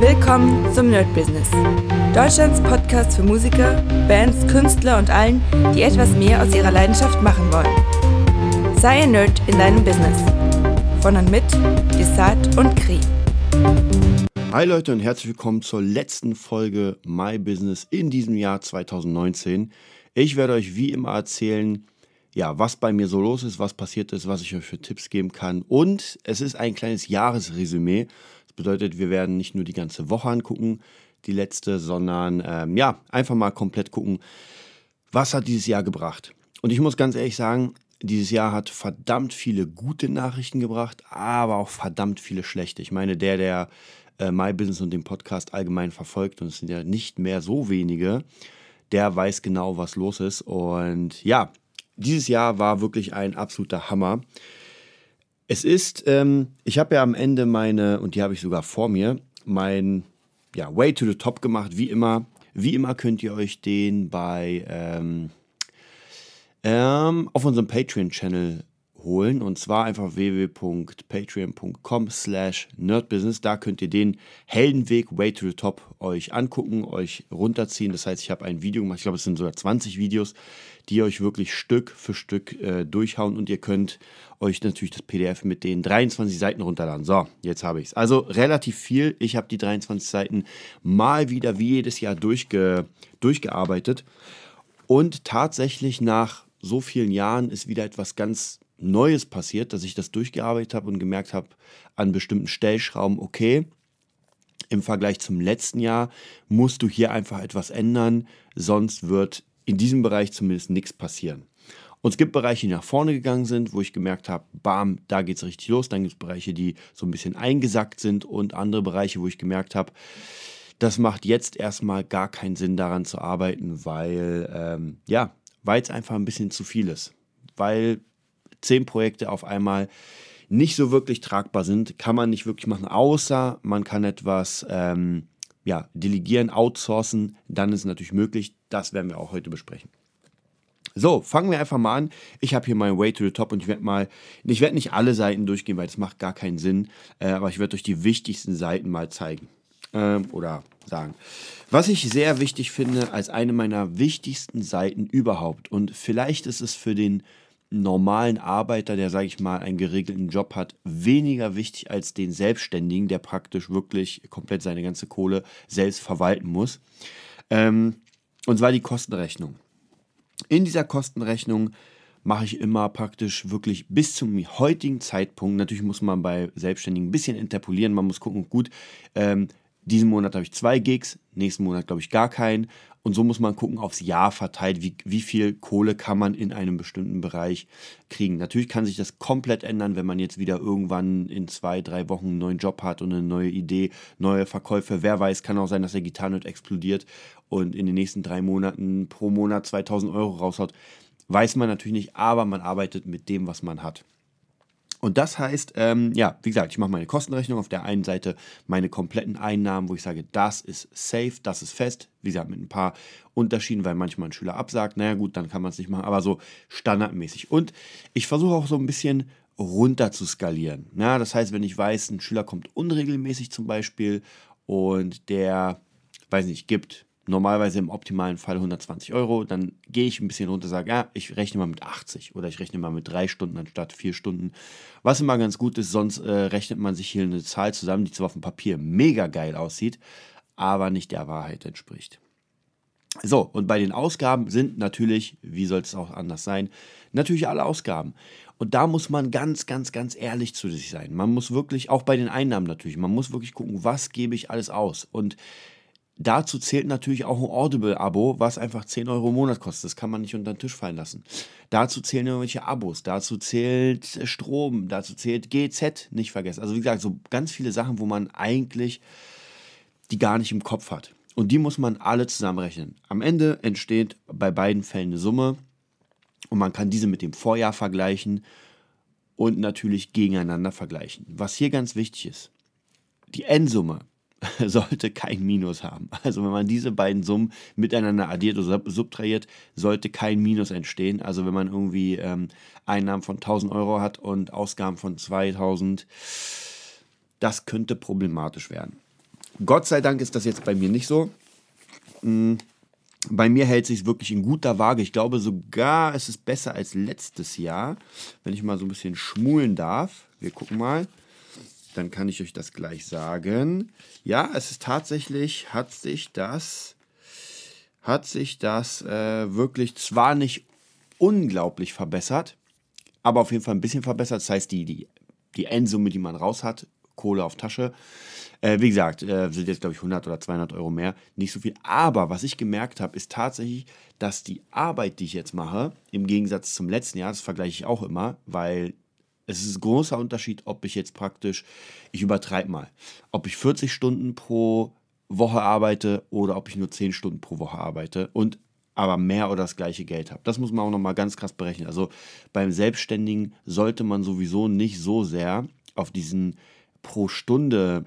Willkommen zum Nerd Business. Deutschlands Podcast für Musiker, Bands, Künstler und allen, die etwas mehr aus ihrer Leidenschaft machen wollen. Sei ein Nerd in deinem Business. Von und mit Desart und Kri. Hi Leute und herzlich willkommen zur letzten Folge My Business in diesem Jahr 2019. Ich werde euch wie immer erzählen, ja, was bei mir so los ist, was passiert ist, was ich euch für Tipps geben kann. Und es ist ein kleines Jahresresümee. Bedeutet, wir werden nicht nur die ganze Woche angucken, die letzte, sondern ähm, ja, einfach mal komplett gucken, was hat dieses Jahr gebracht. Und ich muss ganz ehrlich sagen, dieses Jahr hat verdammt viele gute Nachrichten gebracht, aber auch verdammt viele schlechte. Ich meine, der, der äh, My Business und den Podcast allgemein verfolgt, und es sind ja nicht mehr so wenige, der weiß genau, was los ist. Und ja, dieses Jahr war wirklich ein absoluter Hammer. Es ist, ähm, ich habe ja am Ende meine, und die habe ich sogar vor mir, mein ja, Way to the Top gemacht, wie immer. Wie immer könnt ihr euch den bei ähm, ähm, auf unserem Patreon-Channel holen und zwar einfach www.patreon.com slash nerdbusiness. Da könnt ihr den Heldenweg Way to the Top euch angucken, euch runterziehen. Das heißt, ich habe ein Video gemacht, ich glaube es sind sogar 20 Videos, die euch wirklich Stück für Stück äh, durchhauen und ihr könnt euch natürlich das PDF mit den 23 Seiten runterladen. So, jetzt habe ich es. Also relativ viel. Ich habe die 23 Seiten mal wieder wie jedes Jahr durchge durchgearbeitet und tatsächlich nach so vielen Jahren ist wieder etwas ganz Neues passiert, dass ich das durchgearbeitet habe und gemerkt habe an bestimmten Stellschrauben, okay, im Vergleich zum letzten Jahr musst du hier einfach etwas ändern, sonst wird in diesem Bereich zumindest nichts passieren. Und es gibt Bereiche, die nach vorne gegangen sind, wo ich gemerkt habe, bam, da geht es richtig los. Dann gibt es Bereiche, die so ein bisschen eingesackt sind und andere Bereiche, wo ich gemerkt habe, das macht jetzt erstmal gar keinen Sinn daran zu arbeiten, weil, ähm, ja, weil es einfach ein bisschen zu viel ist. Weil zehn Projekte auf einmal nicht so wirklich tragbar sind, kann man nicht wirklich machen, außer man kann etwas ähm, ja, delegieren, outsourcen, dann ist es natürlich möglich. Das werden wir auch heute besprechen. So, fangen wir einfach mal an. Ich habe hier mein Way to the Top und ich werde mal, ich werde nicht alle Seiten durchgehen, weil das macht gar keinen Sinn, äh, aber ich werde euch die wichtigsten Seiten mal zeigen ähm, oder sagen. Was ich sehr wichtig finde als eine meiner wichtigsten Seiten überhaupt und vielleicht ist es für den normalen Arbeiter, der, sage ich mal, einen geregelten Job hat, weniger wichtig als den Selbstständigen, der praktisch wirklich komplett seine ganze Kohle selbst verwalten muss. Ähm, und zwar die Kostenrechnung. In dieser Kostenrechnung mache ich immer praktisch wirklich bis zum heutigen Zeitpunkt, natürlich muss man bei Selbstständigen ein bisschen interpolieren, man muss gucken, gut, ähm, diesen Monat habe ich zwei Gigs, nächsten Monat glaube ich gar keinen. Und so muss man gucken, aufs Jahr verteilt, wie, wie viel Kohle kann man in einem bestimmten Bereich kriegen. Natürlich kann sich das komplett ändern, wenn man jetzt wieder irgendwann in zwei, drei Wochen einen neuen Job hat und eine neue Idee, neue Verkäufe. Wer weiß, kann auch sein, dass der Gitarrenhut explodiert und in den nächsten drei Monaten pro Monat 2000 Euro raushaut. Weiß man natürlich nicht, aber man arbeitet mit dem, was man hat. Und das heißt, ähm, ja, wie gesagt, ich mache meine Kostenrechnung auf der einen Seite, meine kompletten Einnahmen, wo ich sage, das ist safe, das ist fest. Wie gesagt, mit ein paar Unterschieden, weil manchmal ein Schüler absagt. Naja, gut, dann kann man es nicht machen, aber so standardmäßig. Und ich versuche auch so ein bisschen runter zu skalieren. Ja, das heißt, wenn ich weiß, ein Schüler kommt unregelmäßig zum Beispiel und der, weiß nicht, gibt normalerweise im optimalen Fall 120 Euro, dann gehe ich ein bisschen runter, sage, ja, ich rechne mal mit 80 oder ich rechne mal mit drei Stunden anstatt vier Stunden. Was immer ganz gut ist, sonst äh, rechnet man sich hier eine Zahl zusammen, die zwar auf dem Papier mega geil aussieht, aber nicht der Wahrheit entspricht. So, und bei den Ausgaben sind natürlich, wie soll es auch anders sein, natürlich alle Ausgaben. Und da muss man ganz, ganz, ganz ehrlich zu sich sein. Man muss wirklich, auch bei den Einnahmen natürlich, man muss wirklich gucken, was gebe ich alles aus. Und Dazu zählt natürlich auch ein Audible-Abo, was einfach 10 Euro im Monat kostet. Das kann man nicht unter den Tisch fallen lassen. Dazu zählen irgendwelche Abos, dazu zählt Strom, dazu zählt GZ, nicht vergessen. Also wie gesagt, so ganz viele Sachen, wo man eigentlich die gar nicht im Kopf hat. Und die muss man alle zusammenrechnen. Am Ende entsteht bei beiden Fällen eine Summe und man kann diese mit dem Vorjahr vergleichen und natürlich gegeneinander vergleichen. Was hier ganz wichtig ist, die Endsumme sollte kein Minus haben. Also wenn man diese beiden Summen miteinander addiert oder subtrahiert, sollte kein Minus entstehen. Also wenn man irgendwie ähm, Einnahmen von 1000 Euro hat und Ausgaben von 2000, das könnte problematisch werden. Gott sei Dank ist das jetzt bei mir nicht so. Hm, bei mir hält sich wirklich in guter Waage. Ich glaube sogar, es ist besser als letztes Jahr, wenn ich mal so ein bisschen schmulen darf. Wir gucken mal. Dann kann ich euch das gleich sagen. Ja, es ist tatsächlich, hat sich das, hat sich das äh, wirklich zwar nicht unglaublich verbessert, aber auf jeden Fall ein bisschen verbessert. Das heißt, die, die, die Endsumme, die man raus hat, Kohle auf Tasche, äh, wie gesagt, äh, sind jetzt, glaube ich, 100 oder 200 Euro mehr. Nicht so viel. Aber was ich gemerkt habe, ist tatsächlich, dass die Arbeit, die ich jetzt mache, im Gegensatz zum letzten Jahr, das vergleiche ich auch immer, weil es ist ein großer Unterschied, ob ich jetzt praktisch, ich übertreibe mal, ob ich 40 Stunden pro Woche arbeite oder ob ich nur 10 Stunden pro Woche arbeite und aber mehr oder das gleiche Geld habe. Das muss man auch nochmal ganz krass berechnen. Also beim Selbstständigen sollte man sowieso nicht so sehr auf diesen pro Stunde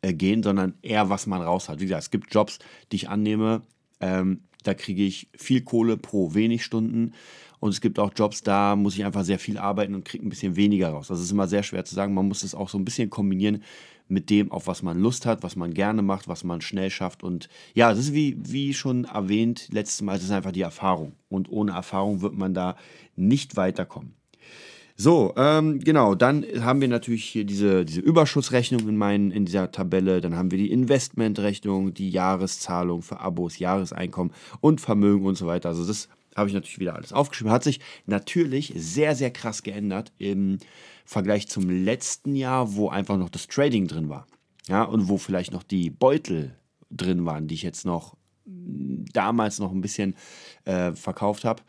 äh, gehen, sondern eher, was man raus hat. Wie gesagt, es gibt Jobs, die ich annehme, ähm, da kriege ich viel Kohle pro wenig Stunden. Und es gibt auch Jobs, da muss ich einfach sehr viel arbeiten und kriege ein bisschen weniger raus. Das ist immer sehr schwer zu sagen. Man muss es auch so ein bisschen kombinieren mit dem, auf was man Lust hat, was man gerne macht, was man schnell schafft. Und ja, das ist wie, wie schon erwähnt, letztes Mal, das ist einfach die Erfahrung. Und ohne Erfahrung wird man da nicht weiterkommen. So, ähm, genau, dann haben wir natürlich hier diese, diese Überschussrechnung in, meinen, in dieser Tabelle. Dann haben wir die Investmentrechnung, die Jahreszahlung für Abos, Jahreseinkommen und Vermögen und so weiter. Also das habe ich natürlich wieder alles aufgeschrieben. Hat sich natürlich sehr, sehr krass geändert im Vergleich zum letzten Jahr, wo einfach noch das Trading drin war. Ja, und wo vielleicht noch die Beutel drin waren, die ich jetzt noch damals noch ein bisschen äh, verkauft habe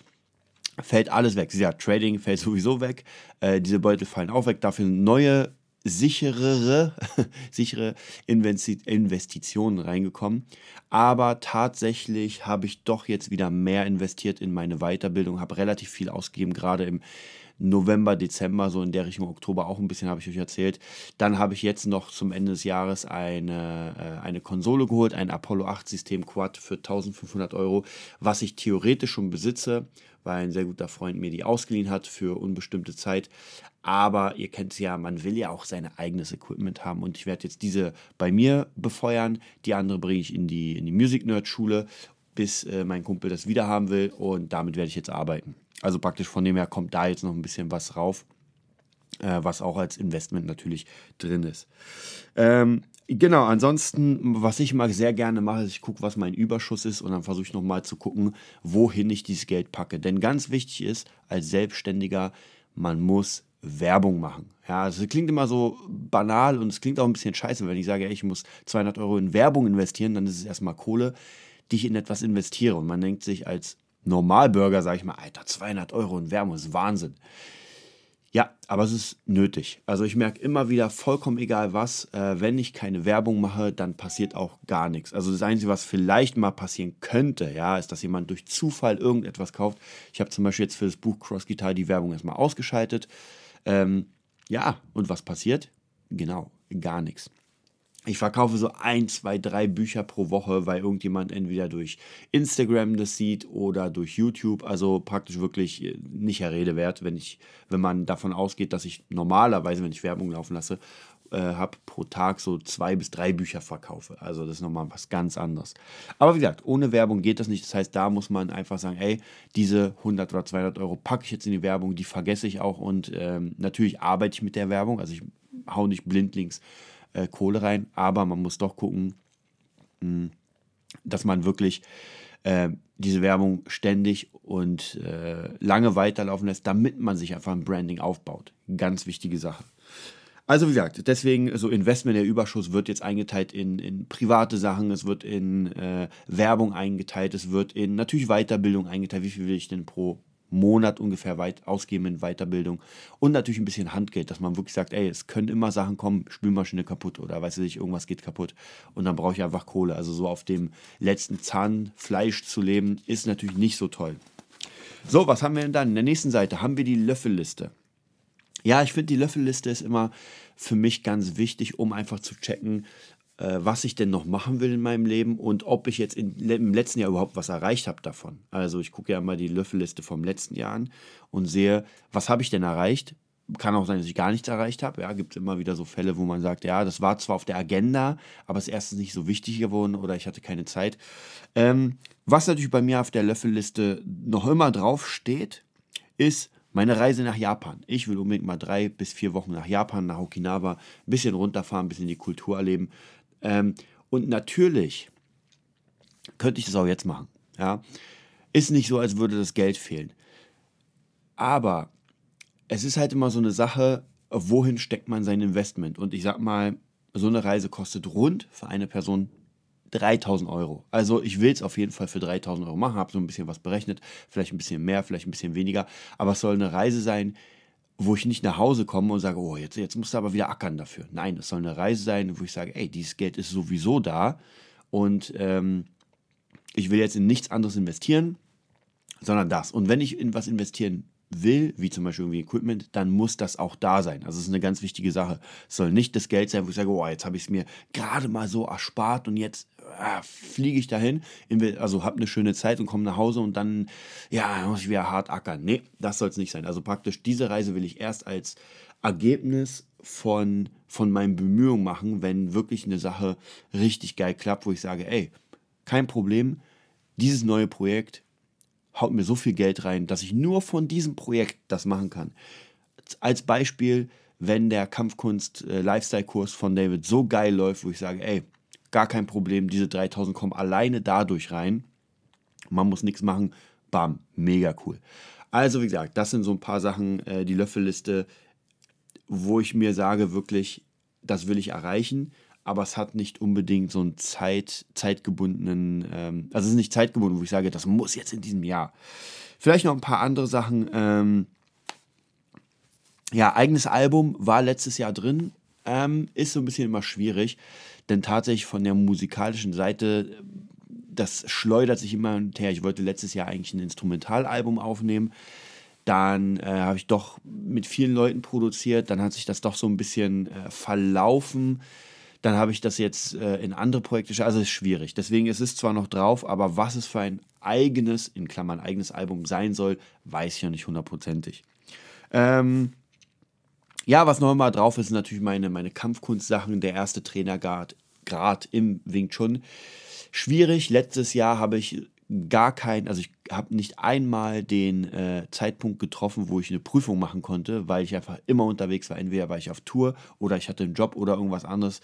fällt alles weg. Ja, Trading fällt sowieso weg. Äh, diese Beutel fallen auch weg. Dafür neue, sicherere, sichere Investi Investitionen reingekommen. Aber tatsächlich habe ich doch jetzt wieder mehr investiert in meine Weiterbildung, habe relativ viel ausgegeben, gerade im November, Dezember, so in der Richtung Oktober auch ein bisschen, habe ich euch erzählt. Dann habe ich jetzt noch zum Ende des Jahres eine, äh, eine Konsole geholt, ein Apollo 8 System Quad für 1500 Euro, was ich theoretisch schon besitze, weil ein sehr guter Freund mir die ausgeliehen hat für unbestimmte Zeit. Aber ihr kennt es ja, man will ja auch sein eigenes Equipment haben und ich werde jetzt diese bei mir befeuern. Die andere bringe ich in die, in die Music Nerd Schule, bis äh, mein Kumpel das wieder haben will und damit werde ich jetzt arbeiten. Also praktisch von dem her kommt da jetzt noch ein bisschen was rauf, äh, was auch als Investment natürlich drin ist. Ähm, genau, ansonsten, was ich mal sehr gerne mache, ist, ich gucke, was mein Überschuss ist und dann versuche ich nochmal zu gucken, wohin ich dieses Geld packe. Denn ganz wichtig ist, als Selbstständiger, man muss Werbung machen. Ja, also es klingt immer so banal und es klingt auch ein bisschen scheiße, wenn ich sage, ey, ich muss 200 Euro in Werbung investieren, dann ist es erstmal Kohle, die ich in etwas investiere. Und man denkt sich als Normalbürger, sage ich mal, Alter, 200 Euro in Werbung ist Wahnsinn. Ja, aber es ist nötig. Also ich merke immer wieder, vollkommen egal was, äh, wenn ich keine Werbung mache, dann passiert auch gar nichts. Also das Einzige, was vielleicht mal passieren könnte, ja, ist, dass jemand durch Zufall irgendetwas kauft. Ich habe zum Beispiel jetzt für das Buch Cross Guitar die Werbung erstmal ausgeschaltet. Ähm, ja, und was passiert? Genau, gar nichts. Ich verkaufe so ein, zwei, drei Bücher pro Woche, weil irgendjemand entweder durch Instagram das sieht oder durch YouTube. Also praktisch wirklich äh, nicht Herr Rede wert, wenn ich, wenn man davon ausgeht, dass ich normalerweise, wenn ich Werbung laufen lasse, äh, habe pro Tag so zwei bis drei Bücher verkaufe. Also das ist nochmal was ganz anderes. Aber wie gesagt, ohne Werbung geht das nicht. Das heißt, da muss man einfach sagen, ey, diese 100 oder 200 Euro packe ich jetzt in die Werbung, die vergesse ich auch und ähm, natürlich arbeite ich mit der Werbung. Also ich hau nicht blindlings äh, Kohle rein, aber man muss doch gucken, mh, hm, dass man wirklich äh, diese Werbung ständig und äh, lange weiterlaufen lässt, damit man sich einfach ein Branding aufbaut. Ganz wichtige Sache. Also wie gesagt, deswegen so Investment, der Überschuss wird jetzt eingeteilt in, in private Sachen, es wird in äh, Werbung eingeteilt, es wird in natürlich Weiterbildung eingeteilt. Wie viel will ich denn pro Monat ungefähr weit ausgeben in Weiterbildung und natürlich ein bisschen Handgeld, dass man wirklich sagt, ey, es können immer Sachen kommen, Spülmaschine kaputt oder weiß ich irgendwas geht kaputt und dann brauche ich einfach Kohle. Also so auf dem letzten Zahn Fleisch zu leben, ist natürlich nicht so toll. So, was haben wir denn dann? In der nächsten Seite haben wir die Löffelliste. Ja, ich finde, die Löffelliste ist immer für mich ganz wichtig, um einfach zu checken, was ich denn noch machen will in meinem Leben und ob ich jetzt in, im letzten Jahr überhaupt was erreicht habe davon. Also ich gucke ja mal die Löffelliste vom letzten Jahr an und sehe, was habe ich denn erreicht, kann auch sein, dass ich gar nichts erreicht habe. Ja, gibt es immer wieder so Fälle, wo man sagt, ja, das war zwar auf der Agenda, aber es ist erstens nicht so wichtig geworden oder ich hatte keine Zeit. Ähm, was natürlich bei mir auf der Löffelliste noch immer drauf steht, ist meine Reise nach Japan. Ich will unbedingt mal drei bis vier Wochen nach Japan, nach Okinawa, ein bisschen runterfahren, ein bisschen die Kultur erleben. Ähm, und natürlich könnte ich das auch jetzt machen. Ja, ist nicht so, als würde das Geld fehlen. Aber es ist halt immer so eine Sache, wohin steckt man sein Investment? Und ich sag mal, so eine Reise kostet rund für eine Person 3000 Euro. Also ich will es auf jeden Fall für 3000 Euro machen, habe so ein bisschen was berechnet, vielleicht ein bisschen mehr, vielleicht ein bisschen weniger, aber es soll eine Reise sein, wo ich nicht nach Hause komme und sage, oh, jetzt, jetzt musst du aber wieder ackern dafür. Nein, es soll eine Reise sein, wo ich sage, ey, dieses Geld ist sowieso da und ähm, ich will jetzt in nichts anderes investieren, sondern das. Und wenn ich in was investieren will, wie zum Beispiel irgendwie Equipment, dann muss das auch da sein. Also das ist eine ganz wichtige Sache. Es soll nicht das Geld sein, wo ich sage, oh, jetzt habe ich es mir gerade mal so erspart und jetzt ah, fliege ich dahin, also habe eine schöne Zeit und komme nach Hause und dann, ja, muss ich wieder hart ackern. Nee, das soll es nicht sein. Also praktisch diese Reise will ich erst als Ergebnis von, von meinen Bemühungen machen, wenn wirklich eine Sache richtig geil klappt, wo ich sage, ey, kein Problem, dieses neue Projekt haut mir so viel Geld rein, dass ich nur von diesem Projekt das machen kann. Als Beispiel, wenn der Kampfkunst-Lifestyle-Kurs äh, von David so geil läuft, wo ich sage, ey, gar kein Problem, diese 3000 kommen alleine dadurch rein. Man muss nichts machen, bam, mega cool. Also wie gesagt, das sind so ein paar Sachen, äh, die Löffelliste, wo ich mir sage, wirklich, das will ich erreichen aber es hat nicht unbedingt so einen Zeit, zeitgebundenen, ähm, also es ist nicht zeitgebunden, wo ich sage, das muss jetzt in diesem Jahr. Vielleicht noch ein paar andere Sachen. Ähm, ja, eigenes Album war letztes Jahr drin, ähm, ist so ein bisschen immer schwierig, denn tatsächlich von der musikalischen Seite, das schleudert sich immer her. Ich wollte letztes Jahr eigentlich ein Instrumentalalbum aufnehmen. Dann äh, habe ich doch mit vielen Leuten produziert. Dann hat sich das doch so ein bisschen äh, verlaufen. Dann habe ich das jetzt äh, in andere Projekte, also es ist schwierig. Deswegen ist es zwar noch drauf, aber was es für ein eigenes, in Klammern eigenes Album sein soll, weiß ich ja nicht hundertprozentig. Ähm, ja, was noch immer drauf ist, sind natürlich meine, meine Kampfkunstsachen, der erste Trainergrad Grad im Wing Chun. Schwierig, letztes Jahr habe ich gar keinen, also ich habe nicht einmal den äh, Zeitpunkt getroffen, wo ich eine Prüfung machen konnte, weil ich einfach immer unterwegs war. Entweder war ich auf Tour oder ich hatte einen Job oder irgendwas anderes.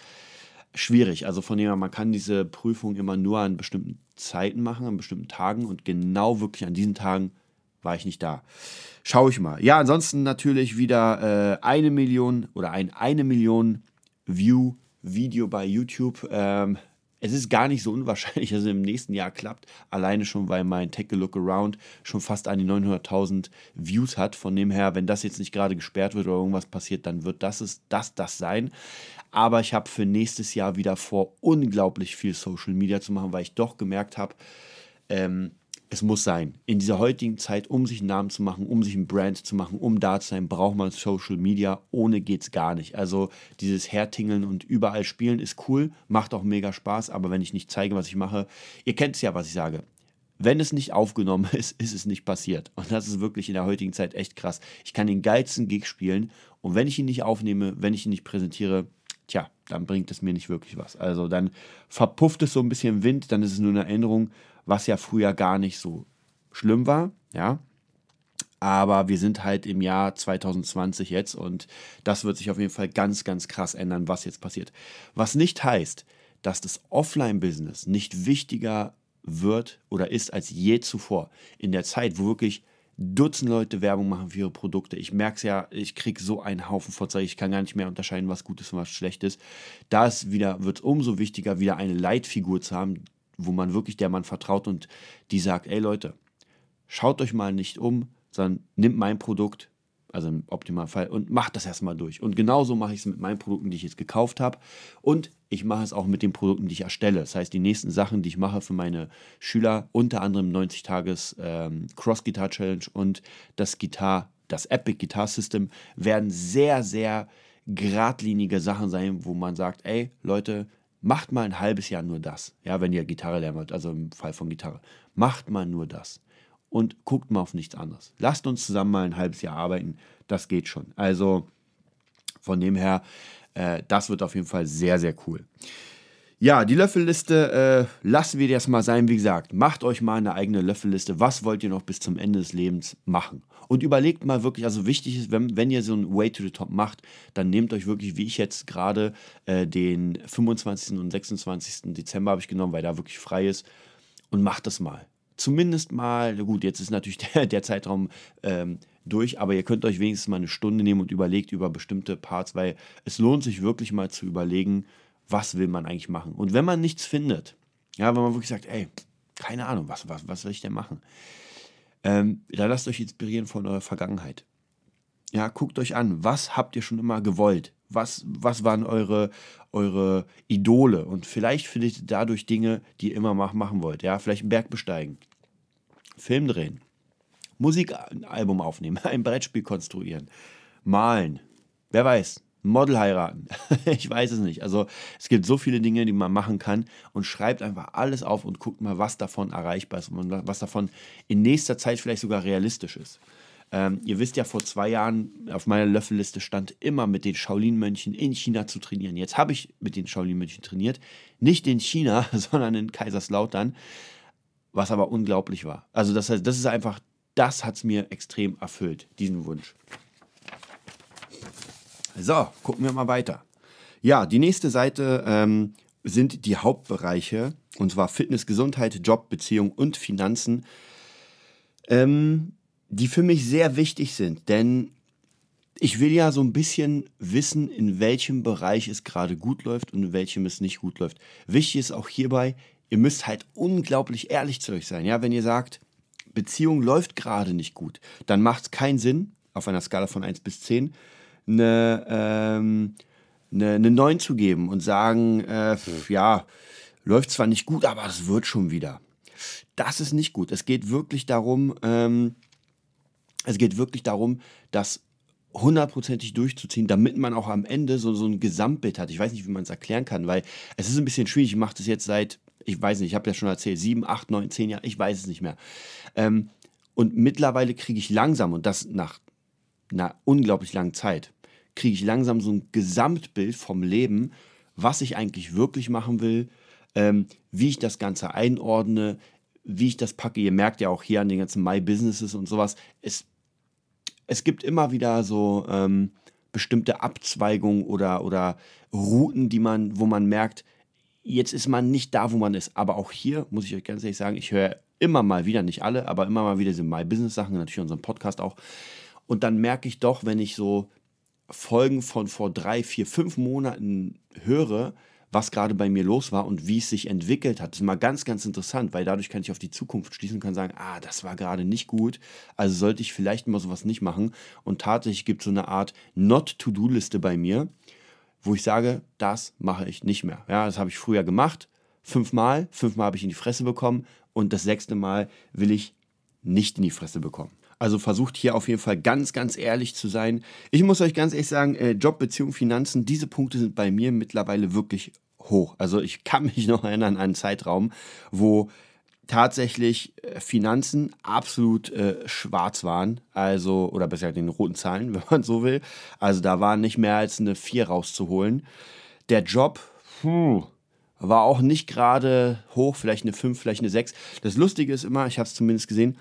Schwierig. Also von dem her, man kann diese Prüfung immer nur an bestimmten Zeiten machen, an bestimmten Tagen und genau wirklich an diesen Tagen war ich nicht da. Schaue ich mal. Ja, ansonsten natürlich wieder äh, eine Million oder ein eine Million View Video bei YouTube. Ähm, es ist gar nicht so unwahrscheinlich, dass es im nächsten Jahr klappt. Alleine schon, weil mein Take a Look Around schon fast an die 900.000 Views hat. Von dem her, wenn das jetzt nicht gerade gesperrt wird oder irgendwas passiert, dann wird das es, das, das sein. Aber ich habe für nächstes Jahr wieder vor, unglaublich viel Social Media zu machen, weil ich doch gemerkt habe, ähm, es muss sein. In dieser heutigen Zeit, um sich einen Namen zu machen, um sich ein Brand zu machen, um da zu sein, braucht man Social Media. Ohne geht es gar nicht. Also dieses Hertingeln und überall spielen ist cool, macht auch mega Spaß, aber wenn ich nicht zeige, was ich mache, ihr kennt es ja, was ich sage. Wenn es nicht aufgenommen ist, ist es nicht passiert. Und das ist wirklich in der heutigen Zeit echt krass. Ich kann den geilsten Gig spielen und wenn ich ihn nicht aufnehme, wenn ich ihn nicht präsentiere, tja, dann bringt es mir nicht wirklich was. Also dann verpufft es so ein bisschen Wind, dann ist es nur eine Erinnerung was ja früher gar nicht so schlimm war, ja. Aber wir sind halt im Jahr 2020 jetzt und das wird sich auf jeden Fall ganz, ganz krass ändern, was jetzt passiert. Was nicht heißt, dass das Offline-Business nicht wichtiger wird oder ist als je zuvor. In der Zeit, wo wirklich Dutzend Leute Werbung machen für ihre Produkte. Ich merke es ja, ich kriege so einen Haufen Vorzeichen, ich kann gar nicht mehr unterscheiden, was gut ist und was schlecht ist. Da wird es umso wichtiger, wieder eine Leitfigur zu haben, wo man wirklich der Mann vertraut und die sagt, ey Leute, schaut euch mal nicht um, sondern nimmt mein Produkt, also im Optimalfall, und macht das erstmal durch. Und genauso mache ich es mit meinen Produkten, die ich jetzt gekauft habe. Und ich mache es auch mit den Produkten, die ich erstelle. Das heißt, die nächsten Sachen, die ich mache für meine Schüler, unter anderem 90 Tages ähm, Cross Guitar Challenge und das Gitar, das Epic Guitar System, werden sehr, sehr geradlinige Sachen sein, wo man sagt, ey Leute, macht mal ein halbes Jahr nur das. Ja, wenn ihr Gitarre lernen wollt, also im Fall von Gitarre. Macht mal nur das. Und guckt mal auf nichts anderes. Lasst uns zusammen mal ein halbes Jahr arbeiten. Das geht schon. Also von dem her, äh, das wird auf jeden Fall sehr, sehr cool. Ja, die Löffelliste äh, lassen wir das mal sein. Wie gesagt, macht euch mal eine eigene Löffelliste. Was wollt ihr noch bis zum Ende des Lebens machen? Und überlegt mal wirklich, also wichtig ist, wenn, wenn ihr so ein Way to the Top macht, dann nehmt euch wirklich, wie ich jetzt gerade äh, den 25. und 26. Dezember habe ich genommen, weil da wirklich frei ist, und macht das mal. Zumindest mal, gut, jetzt ist natürlich der, der Zeitraum ähm, durch, aber ihr könnt euch wenigstens mal eine Stunde nehmen und überlegt über bestimmte Parts, weil es lohnt sich wirklich mal zu überlegen, was will man eigentlich machen. Und wenn man nichts findet, ja, wenn man wirklich sagt, ey, keine Ahnung, was, was, was soll ich denn machen? Ähm, dann lasst euch inspirieren von eurer Vergangenheit. Ja, guckt euch an, was habt ihr schon immer gewollt? Was, was waren eure, eure Idole? Und vielleicht findet ihr dadurch Dinge, die ihr immer machen wollt. Ja, vielleicht einen Berg besteigen, Film drehen, Musikalbum aufnehmen, ein Brettspiel konstruieren, malen. Wer weiß, Model heiraten. ich weiß es nicht. Also es gibt so viele Dinge, die man machen kann und schreibt einfach alles auf und guckt mal, was davon erreichbar ist und was davon in nächster Zeit vielleicht sogar realistisch ist. Ähm, ihr wisst ja, vor zwei Jahren auf meiner Löffelliste stand immer mit den Shaolin-Mönchen in China zu trainieren. Jetzt habe ich mit den Shaolin-Mönchen trainiert. Nicht in China, sondern in Kaiserslautern, was aber unglaublich war. Also das heißt, das ist einfach, das hat es mir extrem erfüllt, diesen Wunsch. So, gucken wir mal weiter. Ja, die nächste Seite ähm, sind die Hauptbereiche, und zwar Fitness, Gesundheit, Job, Beziehung und Finanzen, ähm, die für mich sehr wichtig sind, denn ich will ja so ein bisschen wissen, in welchem Bereich es gerade gut läuft und in welchem es nicht gut läuft. Wichtig ist auch hierbei, ihr müsst halt unglaublich ehrlich zu euch sein. Ja, wenn ihr sagt, Beziehung läuft gerade nicht gut, dann macht es keinen Sinn, auf einer Skala von 1 bis 10, eine, ähm, eine, eine 9 zu geben und sagen, äh, ja, läuft zwar nicht gut, aber es wird schon wieder. Das ist nicht gut. Es geht wirklich darum, ähm, es geht wirklich darum, das hundertprozentig durchzuziehen, damit man auch am Ende so, so ein Gesamtbild hat. Ich weiß nicht, wie man es erklären kann, weil es ist ein bisschen schwierig. Ich mache das jetzt seit, ich weiß nicht, ich habe ja schon erzählt, sieben, acht, neun, zehn Jahre, ich weiß es nicht mehr. Ähm, und mittlerweile kriege ich langsam, und das nach einer unglaublich langen Zeit, kriege ich langsam so ein Gesamtbild vom Leben, was ich eigentlich wirklich machen will, ähm, wie ich das Ganze einordne, wie ich das packe. Ihr merkt ja auch hier an den ganzen My Businesses und sowas. Es, es gibt immer wieder so ähm, bestimmte Abzweigungen oder, oder Routen, die man, wo man merkt, jetzt ist man nicht da, wo man ist. Aber auch hier muss ich euch ganz ehrlich sagen, ich höre immer mal wieder, nicht alle, aber immer mal wieder diese My Business Sachen, natürlich unseren Podcast auch. Und dann merke ich doch, wenn ich so Folgen von vor drei, vier, fünf Monaten höre, was gerade bei mir los war und wie es sich entwickelt hat. Das ist mal ganz, ganz interessant, weil dadurch kann ich auf die Zukunft schließen und kann sagen, ah, das war gerade nicht gut, also sollte ich vielleicht mal sowas nicht machen. Und tatsächlich gibt es so eine Art Not-to-Do-Liste bei mir, wo ich sage, das mache ich nicht mehr. Ja, das habe ich früher gemacht, fünfmal, fünfmal habe ich in die Fresse bekommen und das sechste Mal will ich nicht in die Fresse bekommen. Also versucht hier auf jeden Fall ganz, ganz ehrlich zu sein. Ich muss euch ganz ehrlich sagen, äh, Job, Beziehung, Finanzen, diese Punkte sind bei mir mittlerweile wirklich hoch. Also ich kann mich noch erinnern an einen Zeitraum, wo tatsächlich äh, Finanzen absolut äh, schwarz waren, also, oder besser den roten Zahlen, wenn man so will. Also da war nicht mehr als eine 4 rauszuholen. Der Job, puh, war auch nicht gerade hoch, vielleicht eine 5, vielleicht eine 6. Das Lustige ist immer, ich habe es zumindest gesehen,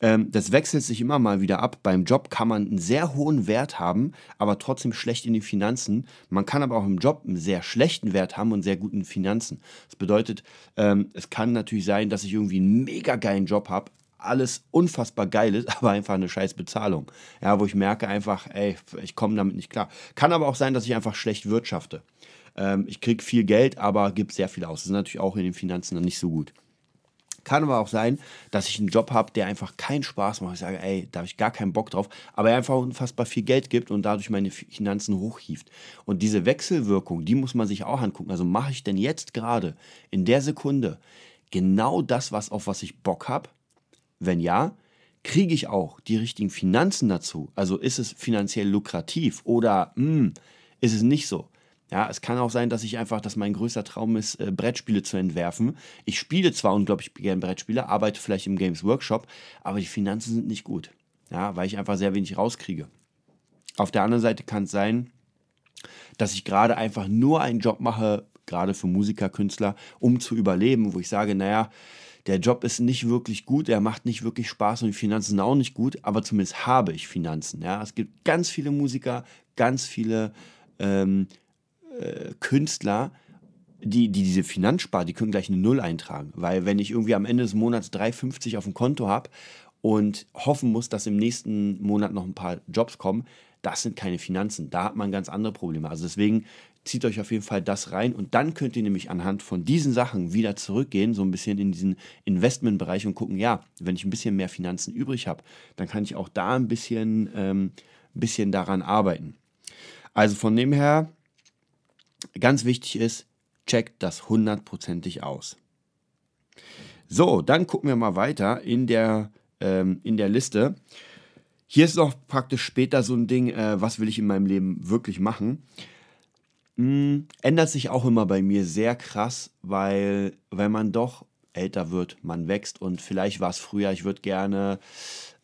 das wechselt sich immer mal wieder ab. Beim Job kann man einen sehr hohen Wert haben, aber trotzdem schlecht in den Finanzen. Man kann aber auch im Job einen sehr schlechten Wert haben und sehr guten Finanzen. Das bedeutet, ähm, es kann natürlich sein, dass ich irgendwie einen mega geilen Job habe, alles unfassbar geil ist, aber einfach eine scheiß Bezahlung. Ja, wo ich merke einfach, ey, ich komme damit nicht klar. Kann aber auch sein, dass ich einfach schlecht wirtschafte. Ähm, ich kriege viel Geld, aber gebe sehr viel aus. Das ist natürlich auch in den Finanzen dann nicht so gut. Kann aber auch sein, dass ich einen Job habe, der einfach keinen Spaß macht. Ich sage, ey, da habe ich gar keinen Bock drauf, aber er einfach unfassbar viel Geld gibt und dadurch meine Finanzen hochhieft. Und diese Wechselwirkung, die muss man sich auch angucken. Also mache ich denn jetzt gerade in der Sekunde genau das, was auf was ich Bock habe? Wenn ja, kriege ich auch die richtigen Finanzen dazu? Also ist es finanziell lukrativ oder mh, hm, ist es nicht so? Ja, es kann auch sein, dass ich einfach, dass mein größter Traum ist, äh, Brettspiele zu entwerfen. Ich spiele zwar unglaublich gerne Brettspiele, arbeite vielleicht im Games Workshop, aber die Finanzen sind nicht gut. Ja, weil ich einfach sehr wenig rauskriege. Auf der anderen Seite kann es sein, dass ich gerade einfach nur einen Job mache, gerade für Musiker, Künstler, um zu überleben, wo ich sage, naja, der Job ist nicht wirklich gut, er macht nicht wirklich Spaß und die Finanzen sind auch nicht gut, aber zumindest habe ich Finanzen. Ja? Es gibt ganz viele Musiker, ganz viele ähm, äh, Künstler, die, die diese Finanzspar, die können gleich eine Null eintragen. Weil wenn ich irgendwie am Ende des Monats 3,50 auf dem Konto habe und hoffen muss, dass im nächsten Monat noch ein paar Jobs kommen, das sind keine Finanzen. Da hat man ganz andere Probleme. Also deswegen zieht euch auf jeden Fall das rein und dann könnt ihr nämlich anhand von diesen Sachen wieder zurückgehen, so ein bisschen in diesen Investmentbereich und gucken, ja, wenn ich ein bisschen mehr Finanzen übrig habe, dann kann ich auch da ein bisschen, ähm, bisschen daran arbeiten. Also von dem her, ganz wichtig ist, checkt das hundertprozentig aus. So, dann gucken wir mal weiter in der, ähm, in der Liste. Hier ist noch praktisch später so ein Ding, äh, was will ich in meinem Leben wirklich machen. Hm, ändert sich auch immer bei mir sehr krass, weil, weil man doch älter wird, man wächst und vielleicht war es früher, ich würde gerne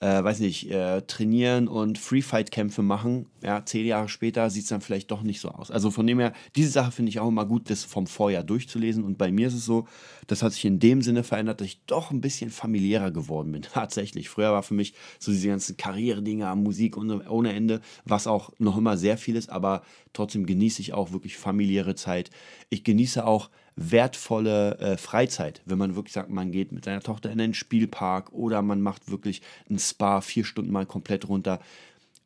äh, weiß nicht, äh, trainieren und Free-Fight-Kämpfe machen. Ja, zehn Jahre später sieht es dann vielleicht doch nicht so aus. Also von dem her, diese Sache finde ich auch immer gut, das vom Vorjahr durchzulesen. Und bei mir ist es so, das hat sich in dem Sinne verändert, dass ich doch ein bisschen familiärer geworden bin. Tatsächlich. Früher war für mich so diese ganzen Karriere-Dinger, Musik ohne Ende, was auch noch immer sehr viel ist, aber trotzdem genieße ich auch wirklich familiäre Zeit. Ich genieße auch wertvolle äh, Freizeit, wenn man wirklich sagt, man geht mit seiner Tochter in einen Spielpark oder man macht wirklich ein Spa vier Stunden mal komplett runter,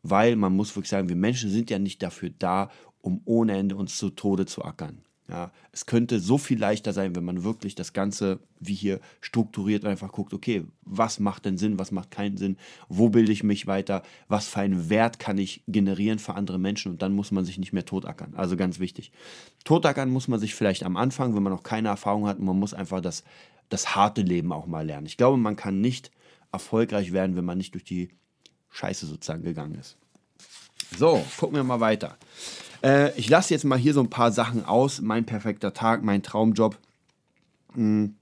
weil man muss wirklich sagen, wir Menschen sind ja nicht dafür da, um ohne Ende uns zu Tode zu ackern. Ja, es könnte so viel leichter sein, wenn man wirklich das Ganze wie hier strukturiert einfach guckt, okay, was macht denn Sinn, was macht keinen Sinn, wo bilde ich mich weiter, was für einen Wert kann ich generieren für andere Menschen und dann muss man sich nicht mehr totackern. Also ganz wichtig. Totackern muss man sich vielleicht am Anfang, wenn man noch keine Erfahrung hat, und man muss einfach das, das harte Leben auch mal lernen. Ich glaube, man kann nicht erfolgreich werden, wenn man nicht durch die Scheiße sozusagen gegangen ist. So, gucken wir mal weiter. Äh, ich lasse jetzt mal hier so ein paar Sachen aus. Mein perfekter Tag, mein Traumjob. Hm.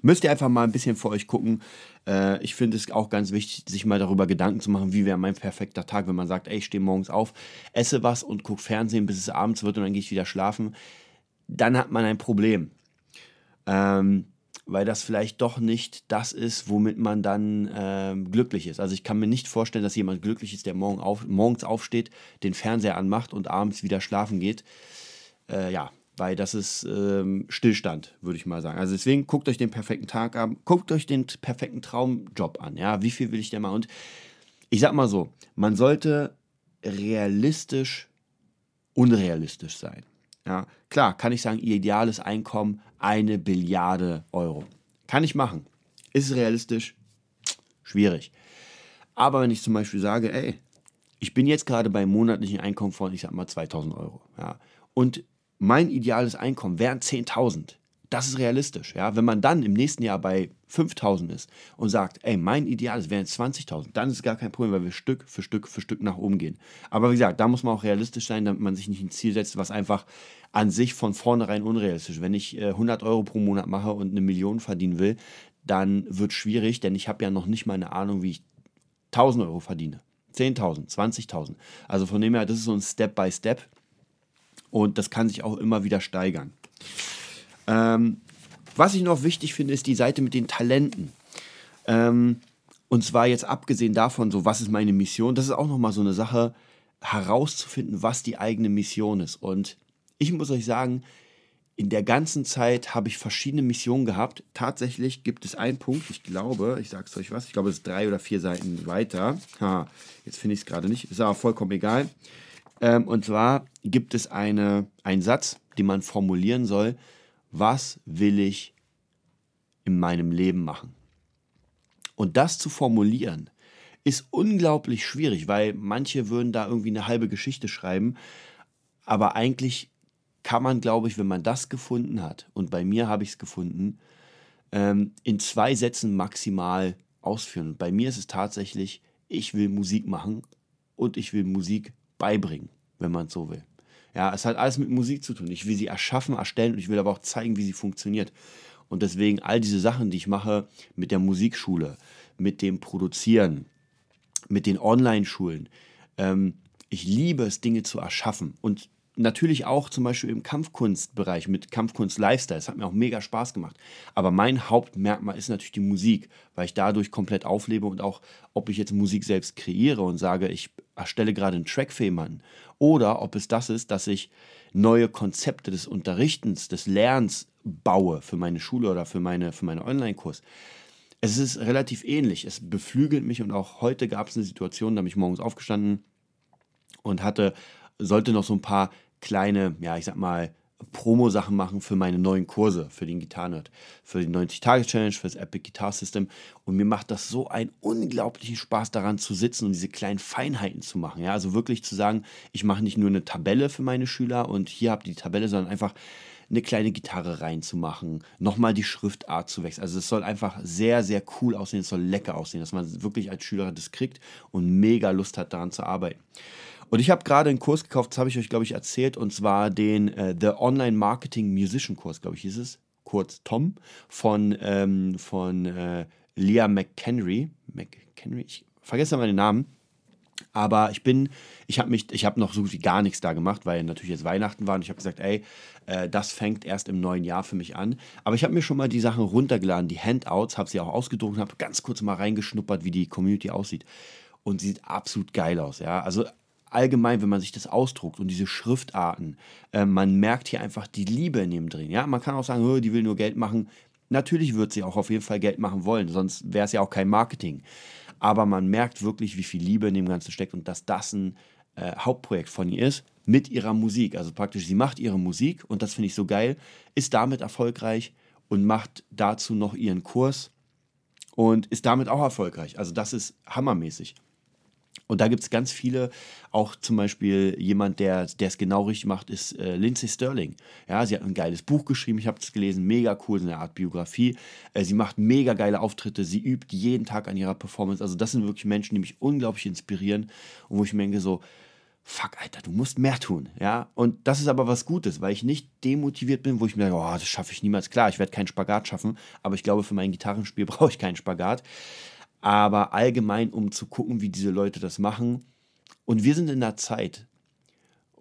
Müsst ihr einfach mal ein bisschen für euch gucken. Äh, ich finde es auch ganz wichtig, sich mal darüber Gedanken zu machen, wie wäre mein perfekter Tag, wenn man sagt, ey, ich stehe morgens auf, esse was und gucke Fernsehen, bis es abends wird und dann gehe ich wieder schlafen. Dann hat man ein Problem. Ähm, weil das vielleicht doch nicht das ist, womit man dann äh, glücklich ist. Also ich kann mir nicht vorstellen, dass jemand glücklich ist, der morgen auf, morgens aufsteht, den Fernseher anmacht und abends wieder schlafen geht. Äh, ja, weil das ist ähm, Stillstand, würde ich mal sagen. Also deswegen guckt euch den perfekten Tag an, guckt euch den perfekten Traumjob an. Ja, wie viel will ich denn mal? Und ich sag mal so, man sollte realistisch unrealistisch sein. Ja, klar, kann ich sagen, ihr ideales Einkommen eine Billiarde Euro. Kann ich machen. Ist es realistisch? Schwierig. Aber wenn ich zum Beispiel sage, ey, ich bin jetzt gerade beim monatlichen Einkommen von, ich sag mal, 2000 Euro. Ja, und mein ideales Einkommen wären 10.000 das ist realistisch. Ja? Wenn man dann im nächsten Jahr bei 5000 ist und sagt, ey, mein Ideal wären 20.000, dann ist es gar kein Problem, weil wir Stück für Stück für Stück nach oben gehen. Aber wie gesagt, da muss man auch realistisch sein, damit man sich nicht ein Ziel setzt, was einfach an sich von vornherein unrealistisch ist. Wenn ich äh, 100 Euro pro Monat mache und eine Million verdienen will, dann wird es schwierig, denn ich habe ja noch nicht mal eine Ahnung, wie ich 1000 Euro verdiene. 10.000, 20.000. Also von dem her, das ist so ein Step by Step und das kann sich auch immer wieder steigern. Ähm, was ich noch wichtig finde, ist die Seite mit den Talenten. Ähm, und zwar jetzt abgesehen davon, so was ist meine Mission, das ist auch nochmal so eine Sache, herauszufinden, was die eigene Mission ist. Und ich muss euch sagen, in der ganzen Zeit habe ich verschiedene Missionen gehabt. Tatsächlich gibt es einen Punkt, ich glaube, ich sage es euch was, ich glaube, es ist drei oder vier Seiten weiter. Ha, jetzt finde ich es gerade nicht, ist aber vollkommen egal. Ähm, und zwar gibt es eine, einen Satz, den man formulieren soll, was will ich in meinem Leben machen? Und das zu formulieren, ist unglaublich schwierig, weil manche würden da irgendwie eine halbe Geschichte schreiben, aber eigentlich kann man, glaube ich, wenn man das gefunden hat, und bei mir habe ich es gefunden, ähm, in zwei Sätzen maximal ausführen. Bei mir ist es tatsächlich, ich will Musik machen und ich will Musik beibringen, wenn man es so will. Ja, es hat alles mit Musik zu tun. Ich will sie erschaffen, erstellen und ich will aber auch zeigen, wie sie funktioniert. Und deswegen all diese Sachen, die ich mache mit der Musikschule, mit dem Produzieren, mit den Online-Schulen, ähm, ich liebe es, Dinge zu erschaffen. Und natürlich auch zum Beispiel im Kampfkunstbereich mit Kampfkunst Lifestyle. Es hat mir auch mega Spaß gemacht. Aber mein Hauptmerkmal ist natürlich die Musik, weil ich dadurch komplett auflebe und auch, ob ich jetzt Musik selbst kreiere und sage, ich erstelle gerade einen Track für jemanden oder ob es das ist, dass ich neue Konzepte des Unterrichtens, des Lernens baue für meine Schule oder für meine, für meine Online-Kurs. Es ist relativ ähnlich. Es beflügelt mich und auch heute gab es eine Situation, da bin ich morgens aufgestanden und hatte, sollte noch so ein paar kleine, ja, ich sag mal, Promo-Sachen machen für meine neuen Kurse, für den Gitarrenerd, für die 90-Tage-Challenge, für das Epic Guitar System. Und mir macht das so einen unglaublichen Spaß daran zu sitzen und diese kleinen Feinheiten zu machen. Ja, also wirklich zu sagen, ich mache nicht nur eine Tabelle für meine Schüler und hier habt ihr die Tabelle, sondern einfach eine kleine Gitarre reinzumachen, nochmal die Schriftart zu wechseln. Also es soll einfach sehr, sehr cool aussehen, es soll lecker aussehen, dass man wirklich als Schüler das kriegt und mega Lust hat, daran zu arbeiten. Und ich habe gerade einen Kurs gekauft, das habe ich euch, glaube ich, erzählt, und zwar den äh, The Online Marketing Musician Kurs, glaube ich, hieß es, kurz Tom, von, ähm, von äh, Leah McHenry. McHenry, ich vergesse mal den Namen. Aber ich bin, ich habe mich, ich habe noch so gut wie gar nichts da gemacht, weil natürlich jetzt Weihnachten war und ich habe gesagt, ey, äh, das fängt erst im neuen Jahr für mich an. Aber ich habe mir schon mal die Sachen runtergeladen, die Handouts, habe sie auch ausgedruckt habe ganz kurz mal reingeschnuppert, wie die Community aussieht. Und sieht absolut geil aus, ja. Also allgemein, wenn man sich das ausdruckt und diese Schriftarten, äh, man merkt hier einfach die Liebe in dem drin. Ja, man kann auch sagen, oh, die will nur Geld machen. Natürlich wird sie auch auf jeden Fall Geld machen wollen, sonst wäre es ja auch kein Marketing. Aber man merkt wirklich, wie viel Liebe in dem Ganzen steckt und dass das ein äh, Hauptprojekt von ihr ist mit ihrer Musik. Also praktisch, sie macht ihre Musik und das finde ich so geil, ist damit erfolgreich und macht dazu noch ihren Kurs und ist damit auch erfolgreich. Also das ist hammermäßig. Und da gibt es ganz viele, auch zum Beispiel jemand, der es genau richtig macht, ist äh, Lindsay Sterling. Ja, sie hat ein geiles Buch geschrieben, ich habe es gelesen, mega cool, eine Art Biografie. Äh, sie macht mega geile Auftritte, sie übt jeden Tag an ihrer Performance. Also das sind wirklich Menschen, die mich unglaublich inspirieren und wo ich mir denke so, fuck, Alter, du musst mehr tun, ja. Und das ist aber was Gutes, weil ich nicht demotiviert bin, wo ich mir denke, oh, das schaffe ich niemals. Klar, ich werde keinen Spagat schaffen, aber ich glaube, für mein Gitarrenspiel brauche ich keinen Spagat aber allgemein, um zu gucken, wie diese Leute das machen. Und wir sind in einer Zeit,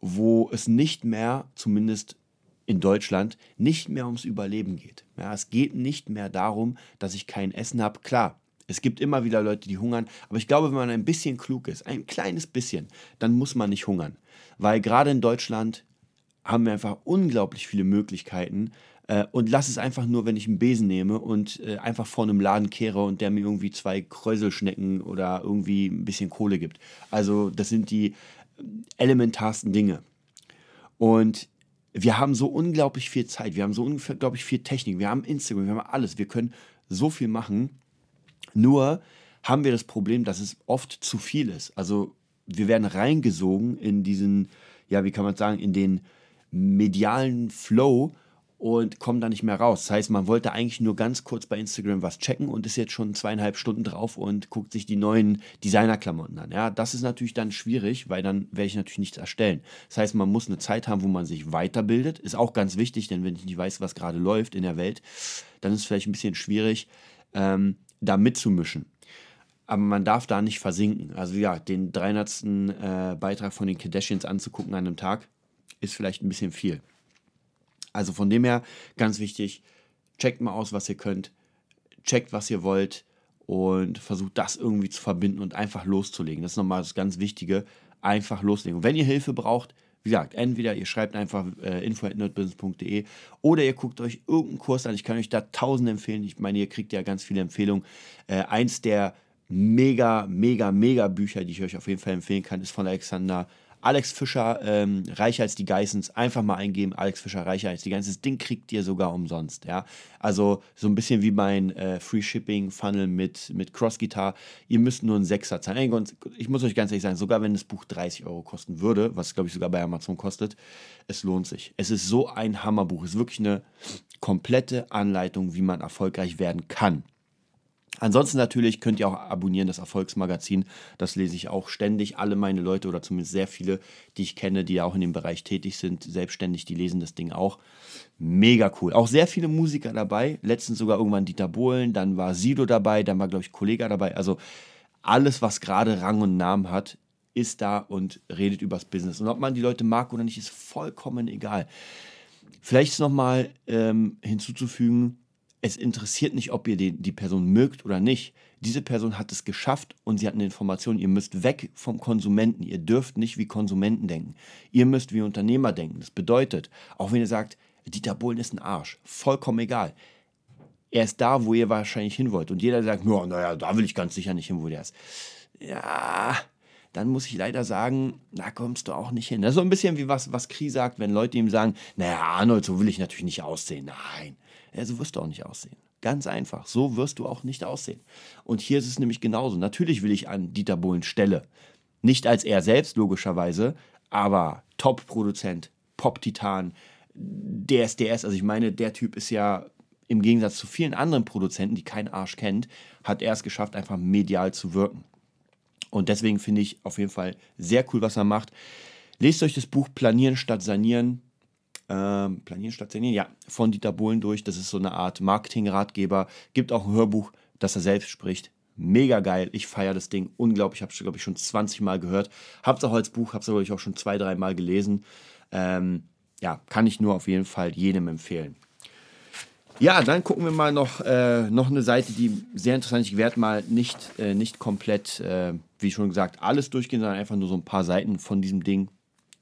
wo es nicht mehr, zumindest in Deutschland, nicht mehr ums Überleben geht. Ja, es geht nicht mehr darum, dass ich kein Essen habe. Klar, es gibt immer wieder Leute, die hungern, aber ich glaube, wenn man ein bisschen klug ist, ein kleines bisschen, dann muss man nicht hungern. Weil gerade in Deutschland haben wir einfach unglaublich viele Möglichkeiten, äh, und lass es einfach nur, wenn ich einen Besen nehme und äh, einfach vor einem Laden kehre und der mir irgendwie zwei Kräuselschnecken oder irgendwie ein bisschen Kohle gibt. Also das sind die äh, elementarsten Dinge. Und wir haben so unglaublich viel Zeit, wir haben so unglaublich viel Technik, wir haben Instagram, wir haben alles, wir können so viel machen. Nur haben wir das Problem, dass es oft zu viel ist. Also wir werden reingesogen in diesen, ja, wie kann man sagen, in den medialen Flow und kommen da nicht mehr raus. Das heißt, man wollte eigentlich nur ganz kurz bei Instagram was checken und ist jetzt schon zweieinhalb Stunden drauf und guckt sich die neuen Designerklamotten an. Ja, das ist natürlich dann schwierig, weil dann werde ich natürlich nichts erstellen. Das heißt, man muss eine Zeit haben, wo man sich weiterbildet. Ist auch ganz wichtig, denn wenn ich nicht weiß, was gerade läuft in der Welt, dann ist es vielleicht ein bisschen schwierig, ähm, da mitzumischen. Aber man darf da nicht versinken. Also ja, den 300. Äh, Beitrag von den Kardashians anzugucken an einem Tag, ist vielleicht ein bisschen viel. Also von dem her ganz wichtig, checkt mal aus, was ihr könnt, checkt, was ihr wollt und versucht das irgendwie zu verbinden und einfach loszulegen. Das ist nochmal das ganz Wichtige, einfach loslegen. Und wenn ihr Hilfe braucht, wie gesagt, entweder ihr schreibt einfach äh, info.nerdbusiness.de oder ihr guckt euch irgendeinen Kurs an. Ich kann euch da tausende empfehlen. Ich meine, ihr kriegt ja ganz viele Empfehlungen. Äh, eins der mega, mega, mega Bücher, die ich euch auf jeden Fall empfehlen kann, ist von Alexander Alex Fischer, ähm, reicher als die Geissens, einfach mal eingeben, Alex Fischer, reicher als die Geissens. Ding kriegt ihr sogar umsonst, ja. Also so ein bisschen wie mein äh, Free Shipping Funnel mit, mit Cross Guitar. Ihr müsst nur einen Sechser zahlen. Ich muss euch ganz ehrlich sagen, sogar wenn das Buch 30 Euro kosten würde, was glaube ich sogar bei Amazon kostet, es lohnt sich. Es ist so ein Hammerbuch. Es ist wirklich eine komplette Anleitung, wie man erfolgreich werden kann. Ansonsten natürlich könnt ihr auch abonnieren das Erfolgsmagazin. Das lese ich auch ständig. Alle meine Leute oder zumindest sehr viele, die ich kenne, die auch in dem Bereich tätig sind, selbstständig, die lesen das Ding auch. Mega cool. Auch sehr viele Musiker dabei. Letztens sogar irgendwann Dieter Bohlen, dann war Sido dabei, dann war, glaube ich, Kollega dabei. Also alles, was gerade Rang und Namen hat, ist da und redet übers Business. Und ob man die Leute mag oder nicht, ist vollkommen egal. Vielleicht ist nochmal ähm, hinzuzufügen, es interessiert nicht, ob ihr die, die Person mögt oder nicht. Diese Person hat es geschafft und sie hat eine Information. Ihr müsst weg vom Konsumenten. Ihr dürft nicht wie Konsumenten denken. Ihr müsst wie Unternehmer denken. Das bedeutet, auch wenn ihr sagt, Dieter Bohlen ist ein Arsch, vollkommen egal. Er ist da, wo ihr wahrscheinlich hin wollt. Und jeder sagt, naja, da will ich ganz sicher nicht hin, wo der ist. Ja, dann muss ich leider sagen, da kommst du auch nicht hin. Das ist so ein bisschen wie was, was Kri sagt, wenn Leute ihm sagen, naja, Arnold, so will ich natürlich nicht aussehen. Nein, ja, so wirst du auch nicht aussehen. Ganz einfach, so wirst du auch nicht aussehen. Und hier ist es nämlich genauso. Natürlich will ich an Dieter Bohlen Stelle. Nicht als er selbst, logischerweise, aber Top-Produzent, Pop-Titan, DSDS. Also ich meine, der Typ ist ja im Gegensatz zu vielen anderen Produzenten, die kein Arsch kennt, hat er es geschafft, einfach medial zu wirken. Und deswegen finde ich auf jeden Fall sehr cool, was er macht. Lest euch das Buch Planieren statt Sanieren ähm, Planieren statt Sanieren, ja, von Dieter Bohlen durch. Das ist so eine Art Marketing-Ratgeber. Gibt auch ein Hörbuch, das er selbst spricht. Mega geil. Ich feiere das Ding unglaublich. Ich habe es, glaube ich, schon 20 Mal gehört. Hab's auch als Buch, hab's, glaube ich, auch schon zwei, drei Mal gelesen. Ähm, ja, kann ich nur auf jeden Fall jedem empfehlen. Ja, dann gucken wir mal noch, äh, noch eine Seite, die sehr interessant ist. Ich werde mal nicht, äh, nicht komplett, äh, wie schon gesagt, alles durchgehen, sondern einfach nur so ein paar Seiten von diesem Ding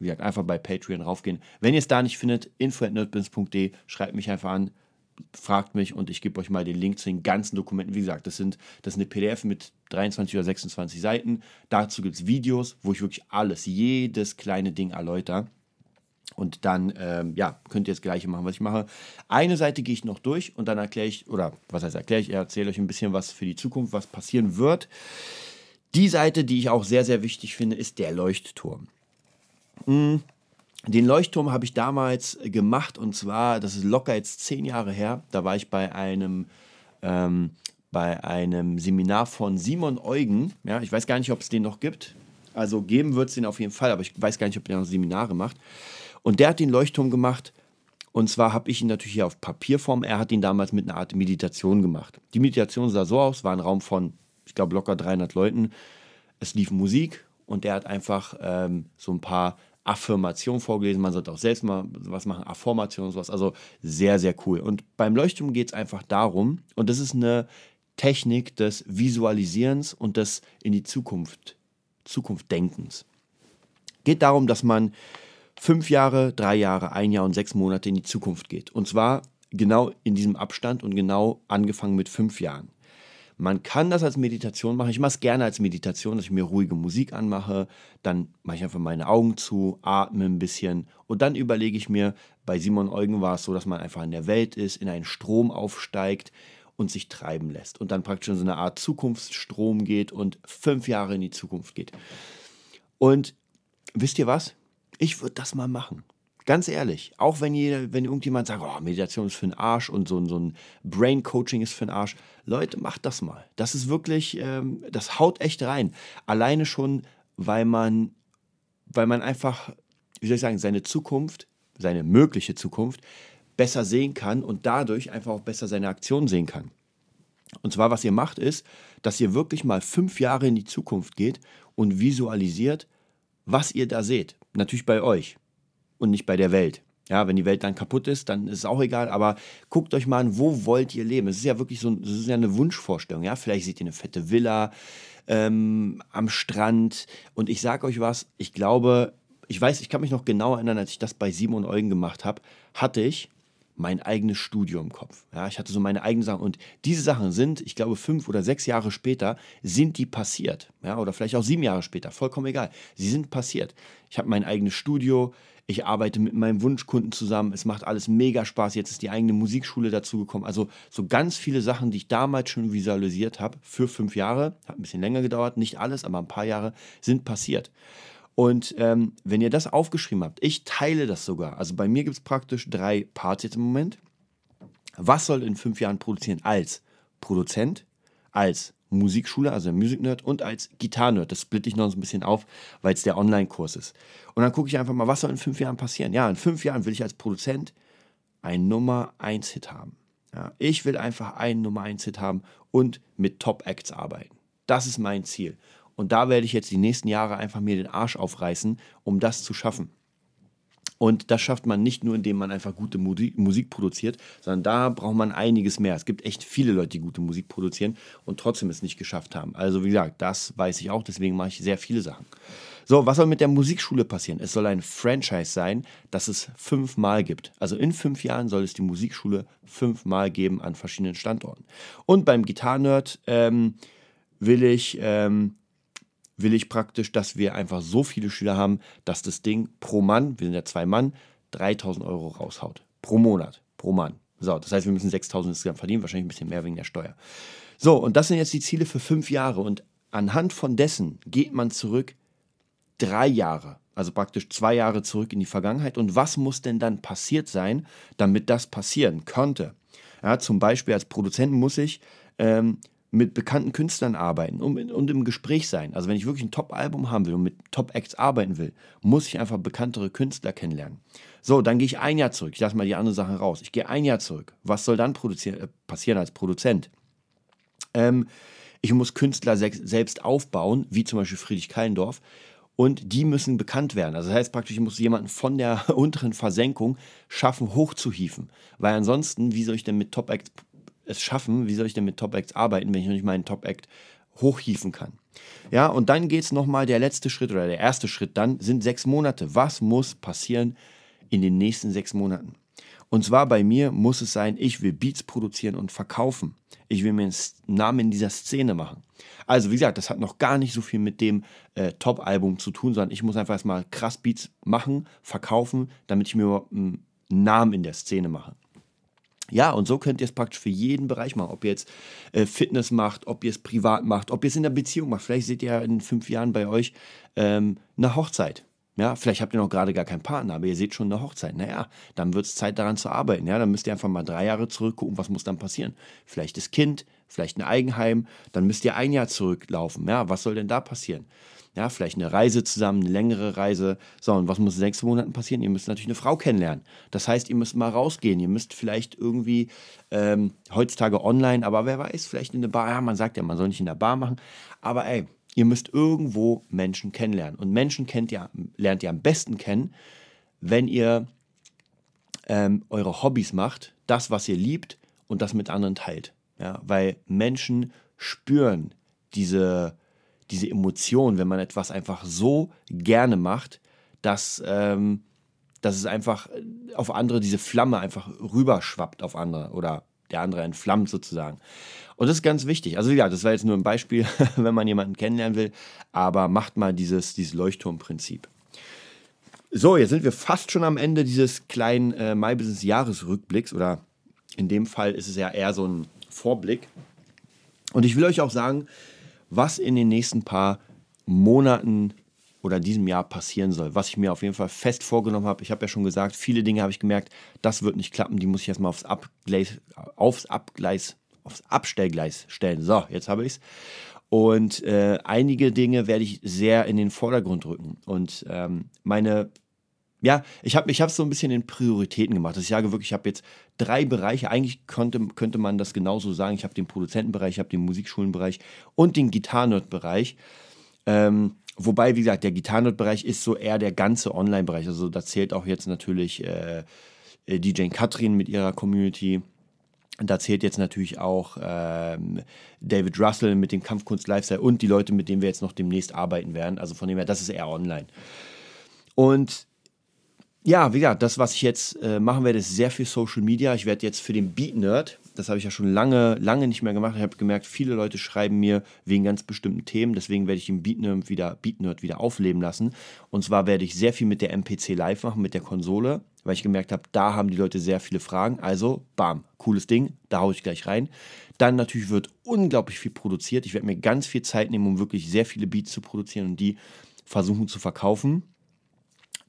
wie gesagt, einfach bei Patreon raufgehen. Wenn ihr es da nicht findet, info.nerdbins.de, schreibt mich einfach an, fragt mich und ich gebe euch mal den Link zu den ganzen Dokumenten. Wie gesagt, das, sind, das ist eine PDF mit 23 oder 26 Seiten. Dazu gibt es Videos, wo ich wirklich alles, jedes kleine Ding erläutere. Und dann, ähm, ja, könnt ihr das Gleiche machen, was ich mache. Eine Seite gehe ich noch durch und dann erkläre ich, oder was heißt erkläre ich, erzähle euch ein bisschen was für die Zukunft, was passieren wird. Die Seite, die ich auch sehr, sehr wichtig finde, ist der Leuchtturm. Hm, den Leuchtturm habe ich damals gemacht und zwar, das ist locker jetzt zehn Jahre her. Da war ich bei einem, ähm, bei einem Seminar von Simon Eugen. Ja, ich weiß gar nicht, ob es den noch gibt. Also geben wird es den auf jeden Fall, aber ich weiß gar nicht, ob der noch Seminare macht. Und der hat den Leuchtturm gemacht. Und zwar habe ich ihn natürlich hier auf Papierform. Er hat ihn damals mit einer Art Meditation gemacht. Die Meditation sah so aus, war ein Raum von, ich glaube, locker 300 Leuten. Es lief Musik und der hat einfach ähm, so ein paar Affirmationen vorgelesen. Man sollte auch selbst mal was machen, Affirmationen und sowas. Also sehr, sehr cool. Und beim Leuchtturm geht es einfach darum, und das ist eine Technik des Visualisierens und des in die Zukunft, Zukunft Denkens. Geht darum, dass man fünf Jahre, drei Jahre, ein Jahr und sechs Monate in die Zukunft geht. Und zwar genau in diesem Abstand und genau angefangen mit fünf Jahren. Man kann das als Meditation machen. Ich mache es gerne als Meditation, dass ich mir ruhige Musik anmache. Dann mache ich einfach meine Augen zu, atme ein bisschen und dann überlege ich mir, bei Simon Eugen war es so, dass man einfach in der Welt ist, in einen Strom aufsteigt und sich treiben lässt. Und dann praktisch in so eine Art Zukunftsstrom geht und fünf Jahre in die Zukunft geht. Und wisst ihr was? Ich würde das mal machen. Ganz ehrlich, auch wenn, jeder, wenn irgendjemand sagt, oh, Meditation ist für den Arsch und so, so ein Brain Coaching ist für den Arsch, Leute, macht das mal. Das ist wirklich, ähm, das haut echt rein. Alleine schon, weil man, weil man einfach, wie soll ich sagen, seine Zukunft, seine mögliche Zukunft besser sehen kann und dadurch einfach auch besser seine Aktionen sehen kann. Und zwar, was ihr macht, ist, dass ihr wirklich mal fünf Jahre in die Zukunft geht und visualisiert, was ihr da seht. Natürlich bei euch und nicht bei der Welt. Ja, wenn die Welt dann kaputt ist, dann ist es auch egal, aber guckt euch mal an, wo wollt ihr leben? Es ist ja wirklich so, es ist ja eine Wunschvorstellung, ja. Vielleicht seht ihr eine fette Villa ähm, am Strand und ich sage euch was, ich glaube, ich weiß, ich kann mich noch genau erinnern, als ich das bei Simon Eugen gemacht habe, hatte ich mein eigenes Studio im Kopf. Ja, ich hatte so meine eigenen Sachen und diese Sachen sind, ich glaube, fünf oder sechs Jahre später sind die passiert. Ja, oder vielleicht auch sieben Jahre später, vollkommen egal. Sie sind passiert. Ich habe mein eigenes Studio, ich arbeite mit meinem Wunschkunden zusammen. Es macht alles mega Spaß. Jetzt ist die eigene Musikschule dazugekommen. Also so ganz viele Sachen, die ich damals schon visualisiert habe für fünf Jahre. Hat ein bisschen länger gedauert. Nicht alles, aber ein paar Jahre sind passiert. Und ähm, wenn ihr das aufgeschrieben habt, ich teile das sogar. Also bei mir gibt es praktisch drei Parts jetzt im Moment. Was soll in fünf Jahren produzieren als Produzent, als Musikschule, also Music Nerd, und als Gitarre-Nerd. Das splitte ich noch so ein bisschen auf, weil es der Online-Kurs ist. Und dann gucke ich einfach mal, was soll in fünf Jahren passieren? Ja, in fünf Jahren will ich als Produzent einen Nummer 1-Hit haben. Ja, ich will einfach einen Nummer 1-Hit haben und mit Top-Acts arbeiten. Das ist mein Ziel. Und da werde ich jetzt die nächsten Jahre einfach mir den Arsch aufreißen, um das zu schaffen. Und das schafft man nicht nur, indem man einfach gute Musik, produziert, sondern da braucht man einiges mehr. Es gibt echt viele Leute, die gute Musik produzieren und trotzdem es nicht geschafft haben. Also wie gesagt, das weiß ich auch, deswegen mache ich sehr viele Sachen. So, was soll mit der Musikschule passieren? Es soll ein Franchise sein, das es fünfmal gibt. Also in fünf Jahren soll es die Musikschule fünfmal geben an verschiedenen Standorten. Und beim Gitarrenerd ähm, will ich ähm, will ich praktisch, dass wir einfach so viele Schüler haben, dass das Ding pro Mann, wir sind ja zwei Mann, 3000 Euro raushaut. Pro Monat, pro Mann. So, das heißt, wir müssen 6000 insgesamt verdienen, wahrscheinlich ein bisschen mehr wegen der Steuer. So, und das sind jetzt die Ziele für fünf Jahre. Und anhand von dessen geht man zurück drei Jahre, also praktisch zwei Jahre zurück in die Vergangenheit. Und was muss denn dann passiert sein, damit das passieren könnte? Ja, zum Beispiel als Produzent muss ich ähm, mit bekannten Künstlern arbeiten und, und im Gespräch sein. Also wenn ich wirklich ein Top-Album haben will und mit Top-Acts arbeiten will, muss ich einfach bekanntere Künstler kennenlernen. So, dann gehe ich ein Jahr zurück. Ich lasse mal die anderen Sachen raus. Ich gehe ein Jahr zurück. Was soll dann äh, passieren als Produzent? Ähm, ich muss Künstler se selbst aufbauen, wie zum Beispiel Friedrich Kallendorf. Und die müssen bekannt werden. Also das heißt praktisch, ich muss jemanden von der unteren Versenkung schaffen, hochzuhieven. Weil ansonsten, wie soll ich denn mit Top-Acts es schaffen, wie soll ich denn mit Top-Acts arbeiten, wenn ich noch nicht meinen Top-Act hochhieven kann? Ja, und dann geht es nochmal, der letzte Schritt oder der erste Schritt dann sind sechs Monate. Was muss passieren in den nächsten sechs Monaten? Und zwar bei mir muss es sein, ich will Beats produzieren und verkaufen. Ich will mir einen Namen in dieser Szene machen. Also wie gesagt, das hat noch gar nicht so viel mit dem äh, Top-Album zu tun, sondern ich muss einfach erstmal krass Beats machen, verkaufen, damit ich mir einen Namen in der Szene mache. Ja, und so könnt ihr es praktisch für jeden Bereich machen. Ob ihr jetzt äh, Fitness macht, ob ihr es privat macht, ob ihr es in der Beziehung macht. Vielleicht seht ihr ja in fünf Jahren bei euch ähm, eine Hochzeit. Ja, vielleicht habt ihr noch gerade gar keinen Partner, aber ihr seht schon eine Hochzeit. Naja, dann wird es Zeit daran zu arbeiten. Ja, dann müsst ihr einfach mal drei Jahre zurückgucken, was muss dann passieren. Vielleicht das Kind, vielleicht ein Eigenheim, dann müsst ihr ein Jahr zurücklaufen. Ja, was soll denn da passieren? Ja, vielleicht eine Reise zusammen, eine längere Reise. So, und was muss in sechs Monaten passieren? Ihr müsst natürlich eine Frau kennenlernen. Das heißt, ihr müsst mal rausgehen. Ihr müsst vielleicht irgendwie ähm, heutzutage online, aber wer weiß, vielleicht in eine Bar. Ja, man sagt ja, man soll nicht in der Bar machen. Aber ey, ihr müsst irgendwo Menschen kennenlernen. Und Menschen kennt ihr, lernt ihr am besten kennen, wenn ihr ähm, eure Hobbys macht, das, was ihr liebt und das mit anderen teilt. Ja, weil Menschen spüren diese diese Emotion, wenn man etwas einfach so gerne macht, dass, ähm, dass es einfach auf andere, diese Flamme einfach rüberschwappt auf andere oder der andere entflammt sozusagen. Und das ist ganz wichtig. Also ja, das war jetzt nur ein Beispiel, wenn man jemanden kennenlernen will, aber macht mal dieses, dieses Leuchtturmprinzip. So, jetzt sind wir fast schon am Ende dieses kleinen äh, My Business Jahresrückblicks oder in dem Fall ist es ja eher so ein Vorblick. Und ich will euch auch sagen, was in den nächsten paar Monaten oder diesem Jahr passieren soll, was ich mir auf jeden Fall fest vorgenommen habe. Ich habe ja schon gesagt, viele Dinge habe ich gemerkt, das wird nicht klappen, die muss ich erstmal aufs Abgleis, aufs Abgleis, aufs Abstellgleis stellen. So, jetzt habe ich es. Und äh, einige Dinge werde ich sehr in den Vordergrund rücken. Und ähm, meine ja, ich habe es so ein bisschen in Prioritäten gemacht. Ich sage wirklich, ich habe jetzt drei Bereiche. Eigentlich könnte, könnte man das genauso sagen. Ich habe den Produzentenbereich, ich habe den Musikschulenbereich und den Gitarrenerd-Bereich. Ähm, wobei, wie gesagt, der Gitarrenerd-Bereich ist so eher der ganze Online-Bereich. Also da zählt auch jetzt natürlich äh DJ Katrin mit ihrer Community. Da zählt jetzt natürlich auch ähm, David Russell mit dem Kampfkunst Lifestyle und die Leute, mit denen wir jetzt noch demnächst arbeiten werden. Also von dem her, das ist eher online. Und ja, wie gesagt, das, was ich jetzt äh, machen werde, ist sehr viel Social Media. Ich werde jetzt für den Beat Nerd, das habe ich ja schon lange, lange nicht mehr gemacht. Ich habe gemerkt, viele Leute schreiben mir wegen ganz bestimmten Themen. Deswegen werde ich den Beat Nerd wieder, Beat Nerd wieder aufleben lassen. Und zwar werde ich sehr viel mit der MPC Live machen, mit der Konsole, weil ich gemerkt habe, da haben die Leute sehr viele Fragen. Also, bam, cooles Ding, da haue ich gleich rein. Dann natürlich wird unglaublich viel produziert. Ich werde mir ganz viel Zeit nehmen, um wirklich sehr viele Beats zu produzieren und die versuchen zu verkaufen.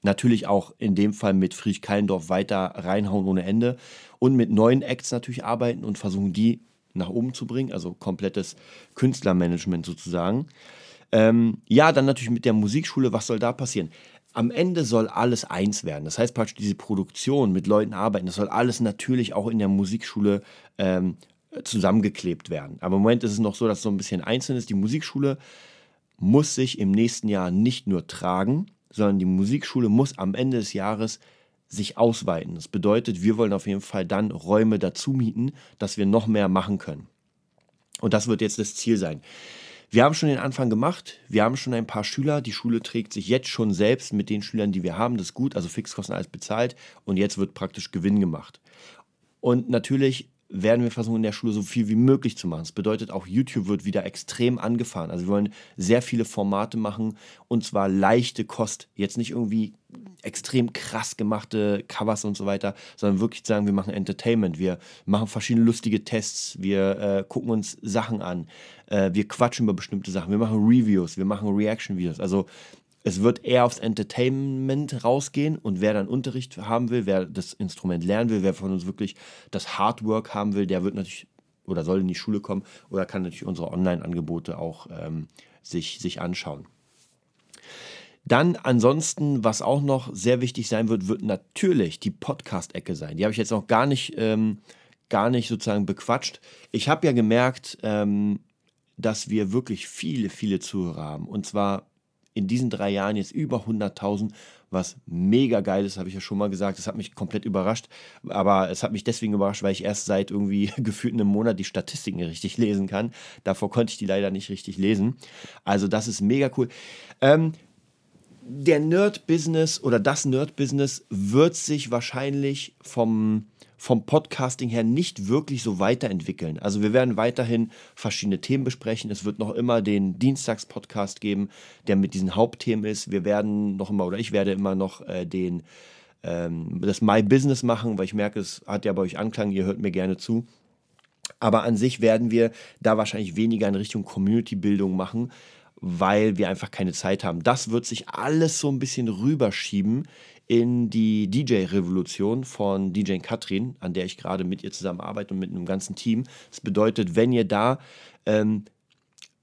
Natürlich auch in dem Fall mit Friedrich Kallendorf weiter reinhauen ohne Ende und mit neuen Acts natürlich arbeiten und versuchen, die nach oben zu bringen, also komplettes Künstlermanagement sozusagen. Ähm, ja, dann natürlich mit der Musikschule, was soll da passieren? Am Ende soll alles eins werden. Das heißt praktisch, diese Produktion mit Leuten arbeiten, das soll alles natürlich auch in der Musikschule ähm, zusammengeklebt werden. Aber im Moment ist es noch so, dass es so ein bisschen einzeln ist. Die Musikschule muss sich im nächsten Jahr nicht nur tragen, sondern die Musikschule muss am Ende des Jahres sich ausweiten. Das bedeutet, wir wollen auf jeden Fall dann Räume dazu mieten, dass wir noch mehr machen können. Und das wird jetzt das Ziel sein. Wir haben schon den Anfang gemacht. Wir haben schon ein paar Schüler. Die Schule trägt sich jetzt schon selbst mit den Schülern, die wir haben. Das ist gut. Also Fixkosten alles bezahlt. Und jetzt wird praktisch Gewinn gemacht. Und natürlich werden wir versuchen, in der Schule so viel wie möglich zu machen. Das bedeutet, auch YouTube wird wieder extrem angefahren. Also wir wollen sehr viele Formate machen und zwar leichte Kost. Jetzt nicht irgendwie extrem krass gemachte Covers und so weiter, sondern wirklich sagen, wir machen Entertainment. Wir machen verschiedene lustige Tests. Wir äh, gucken uns Sachen an. Äh, wir quatschen über bestimmte Sachen. Wir machen Reviews. Wir machen Reaction-Videos. Also es wird eher aufs Entertainment rausgehen und wer dann Unterricht haben will, wer das Instrument lernen will, wer von uns wirklich das Hardwork haben will, der wird natürlich oder soll in die Schule kommen oder kann natürlich unsere Online-Angebote auch ähm, sich, sich anschauen. Dann ansonsten, was auch noch sehr wichtig sein wird, wird natürlich die Podcast-Ecke sein. Die habe ich jetzt noch gar nicht, ähm, gar nicht sozusagen bequatscht. Ich habe ja gemerkt, ähm, dass wir wirklich viele, viele Zuhörer haben. Und zwar in diesen drei Jahren jetzt über 100.000, was mega geil ist, habe ich ja schon mal gesagt. Das hat mich komplett überrascht. Aber es hat mich deswegen überrascht, weil ich erst seit irgendwie gefühlt einem Monat die Statistiken richtig lesen kann. Davor konnte ich die leider nicht richtig lesen. Also das ist mega cool. Ähm, der Nerd-Business oder das Nerd-Business wird sich wahrscheinlich vom vom Podcasting her nicht wirklich so weiterentwickeln. Also wir werden weiterhin verschiedene Themen besprechen. Es wird noch immer den Dienstags-Podcast geben, der mit diesen Hauptthemen ist. Wir werden noch immer, oder ich werde immer noch äh, den, ähm, das My Business machen, weil ich merke, es hat ja bei euch Anklang, ihr hört mir gerne zu. Aber an sich werden wir da wahrscheinlich weniger in Richtung Community-Bildung machen, weil wir einfach keine Zeit haben. Das wird sich alles so ein bisschen rüberschieben in die DJ-Revolution von DJ Katrin, an der ich gerade mit ihr zusammen arbeite und mit einem ganzen Team. Das bedeutet, wenn ihr da, ähm,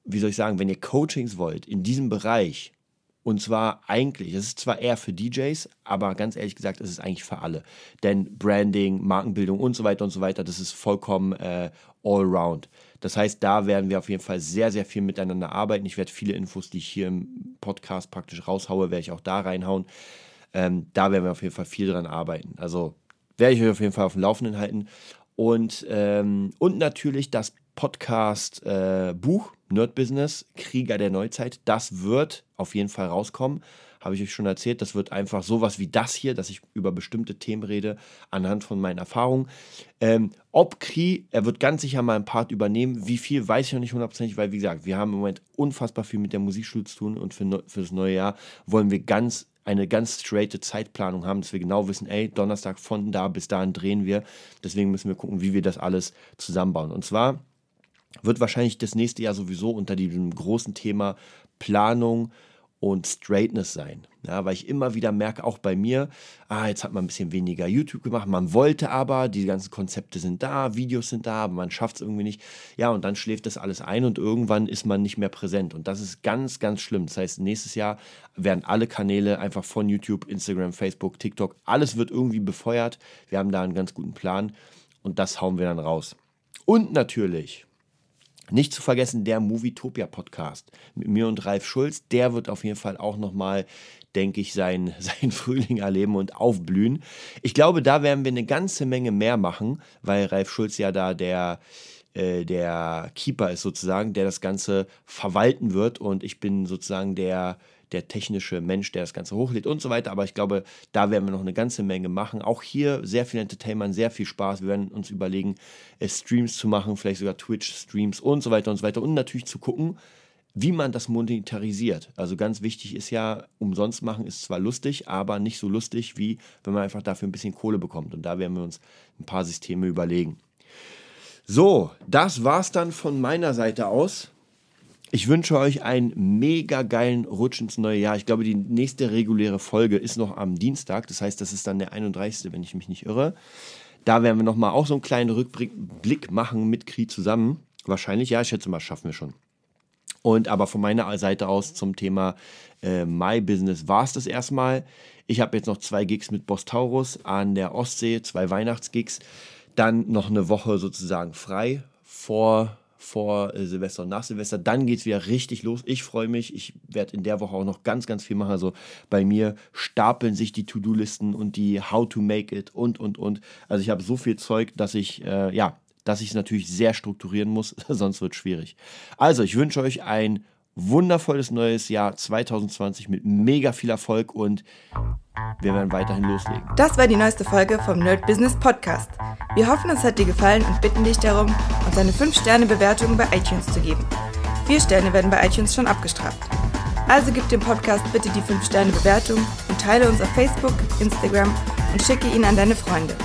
wie soll ich sagen, wenn ihr Coachings wollt in diesem Bereich, und zwar eigentlich, es ist zwar eher für DJs, aber ganz ehrlich gesagt, es ist eigentlich für alle. Denn Branding, Markenbildung und so weiter und so weiter, das ist vollkommen äh, allround. Das heißt, da werden wir auf jeden Fall sehr, sehr viel miteinander arbeiten. Ich werde viele Infos, die ich hier im Podcast praktisch raushaue, werde ich auch da reinhauen. Ähm, da werden wir auf jeden Fall viel dran arbeiten. Also werde ich euch auf jeden Fall auf dem Laufenden halten. Und, ähm, und natürlich das Podcast-Buch äh, Nerd Business, Krieger der Neuzeit. Das wird auf jeden Fall rauskommen. Habe ich euch schon erzählt. Das wird einfach sowas wie das hier, dass ich über bestimmte Themen rede, anhand von meinen Erfahrungen. Ähm, ob Kri, er wird ganz sicher mal einen Part übernehmen. Wie viel, weiß ich noch nicht hundertprozentig, weil, wie gesagt, wir haben im Moment unfassbar viel mit der Musikschule zu tun und für, für das neue Jahr wollen wir ganz eine ganz straighte Zeitplanung haben, dass wir genau wissen, ey, Donnerstag von da bis dahin drehen wir. Deswegen müssen wir gucken, wie wir das alles zusammenbauen. Und zwar wird wahrscheinlich das nächste Jahr sowieso unter diesem großen Thema Planung, und Straightness sein. Ja, weil ich immer wieder merke, auch bei mir, ah, jetzt hat man ein bisschen weniger YouTube gemacht, man wollte aber, die ganzen Konzepte sind da, Videos sind da, aber man schafft es irgendwie nicht. Ja, und dann schläft das alles ein und irgendwann ist man nicht mehr präsent. Und das ist ganz, ganz schlimm. Das heißt, nächstes Jahr werden alle Kanäle einfach von YouTube, Instagram, Facebook, TikTok, alles wird irgendwie befeuert. Wir haben da einen ganz guten Plan und das hauen wir dann raus. Und natürlich, nicht zu vergessen der Movietopia Podcast mit mir und Ralf Schulz. Der wird auf jeden Fall auch nochmal, denke ich, sein, sein Frühling erleben und aufblühen. Ich glaube, da werden wir eine ganze Menge mehr machen, weil Ralf Schulz ja da der, äh, der Keeper ist sozusagen, der das Ganze verwalten wird und ich bin sozusagen der der technische Mensch, der das Ganze hochlädt und so weiter. Aber ich glaube, da werden wir noch eine ganze Menge machen. Auch hier sehr viel Entertainment, sehr viel Spaß. Wir werden uns überlegen, äh, Streams zu machen, vielleicht sogar Twitch-Streams und so weiter und so weiter. Und natürlich zu gucken, wie man das monetarisiert. Also ganz wichtig ist ja, umsonst machen ist zwar lustig, aber nicht so lustig, wie wenn man einfach dafür ein bisschen Kohle bekommt. Und da werden wir uns ein paar Systeme überlegen. So, das war's dann von meiner Seite aus. Ich wünsche euch einen mega geilen Rutsch ins neue Jahr. Ich glaube, die nächste reguläre Folge ist noch am Dienstag. Das heißt, das ist dann der 31., wenn ich mich nicht irre. Da werden wir nochmal auch so einen kleinen Rückblick machen mit Kri zusammen. Wahrscheinlich, ja, ich schätze mal, schaffen wir schon. Und aber von meiner Seite aus zum Thema äh, My Business war es das erstmal. Ich habe jetzt noch zwei Gigs mit Boss Taurus an der Ostsee, zwei Weihnachtsgigs. Dann noch eine Woche sozusagen frei vor, vor äh, Silvester und nach Silvester. Dann geht es wieder richtig los. Ich freue mich. Ich werde in der Woche auch noch ganz, ganz viel machen. Also bei mir stapeln sich die To-Do-Listen und die How to Make It und, und, und. Also ich habe so viel Zeug, dass ich, äh, ja, dass ich es natürlich sehr strukturieren muss, sonst wird es schwierig. Also, ich wünsche euch ein wundervolles neues Jahr 2020 mit mega viel Erfolg und wir werden weiterhin loslegen. Das war die neueste Folge vom Nerd Business Podcast. Wir hoffen, es hat dir gefallen und bitten dich darum, uns eine 5-Sterne-Bewertung bei iTunes zu geben. Vier Sterne werden bei iTunes schon abgestraft. Also gib dem Podcast bitte die 5-Sterne-Bewertung und teile uns auf Facebook, Instagram und schicke ihn an deine Freunde.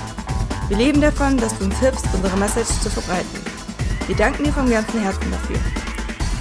Wir leben davon, dass du uns hilfst, unsere Message zu verbreiten. Wir danken dir vom ganzen Herzen dafür.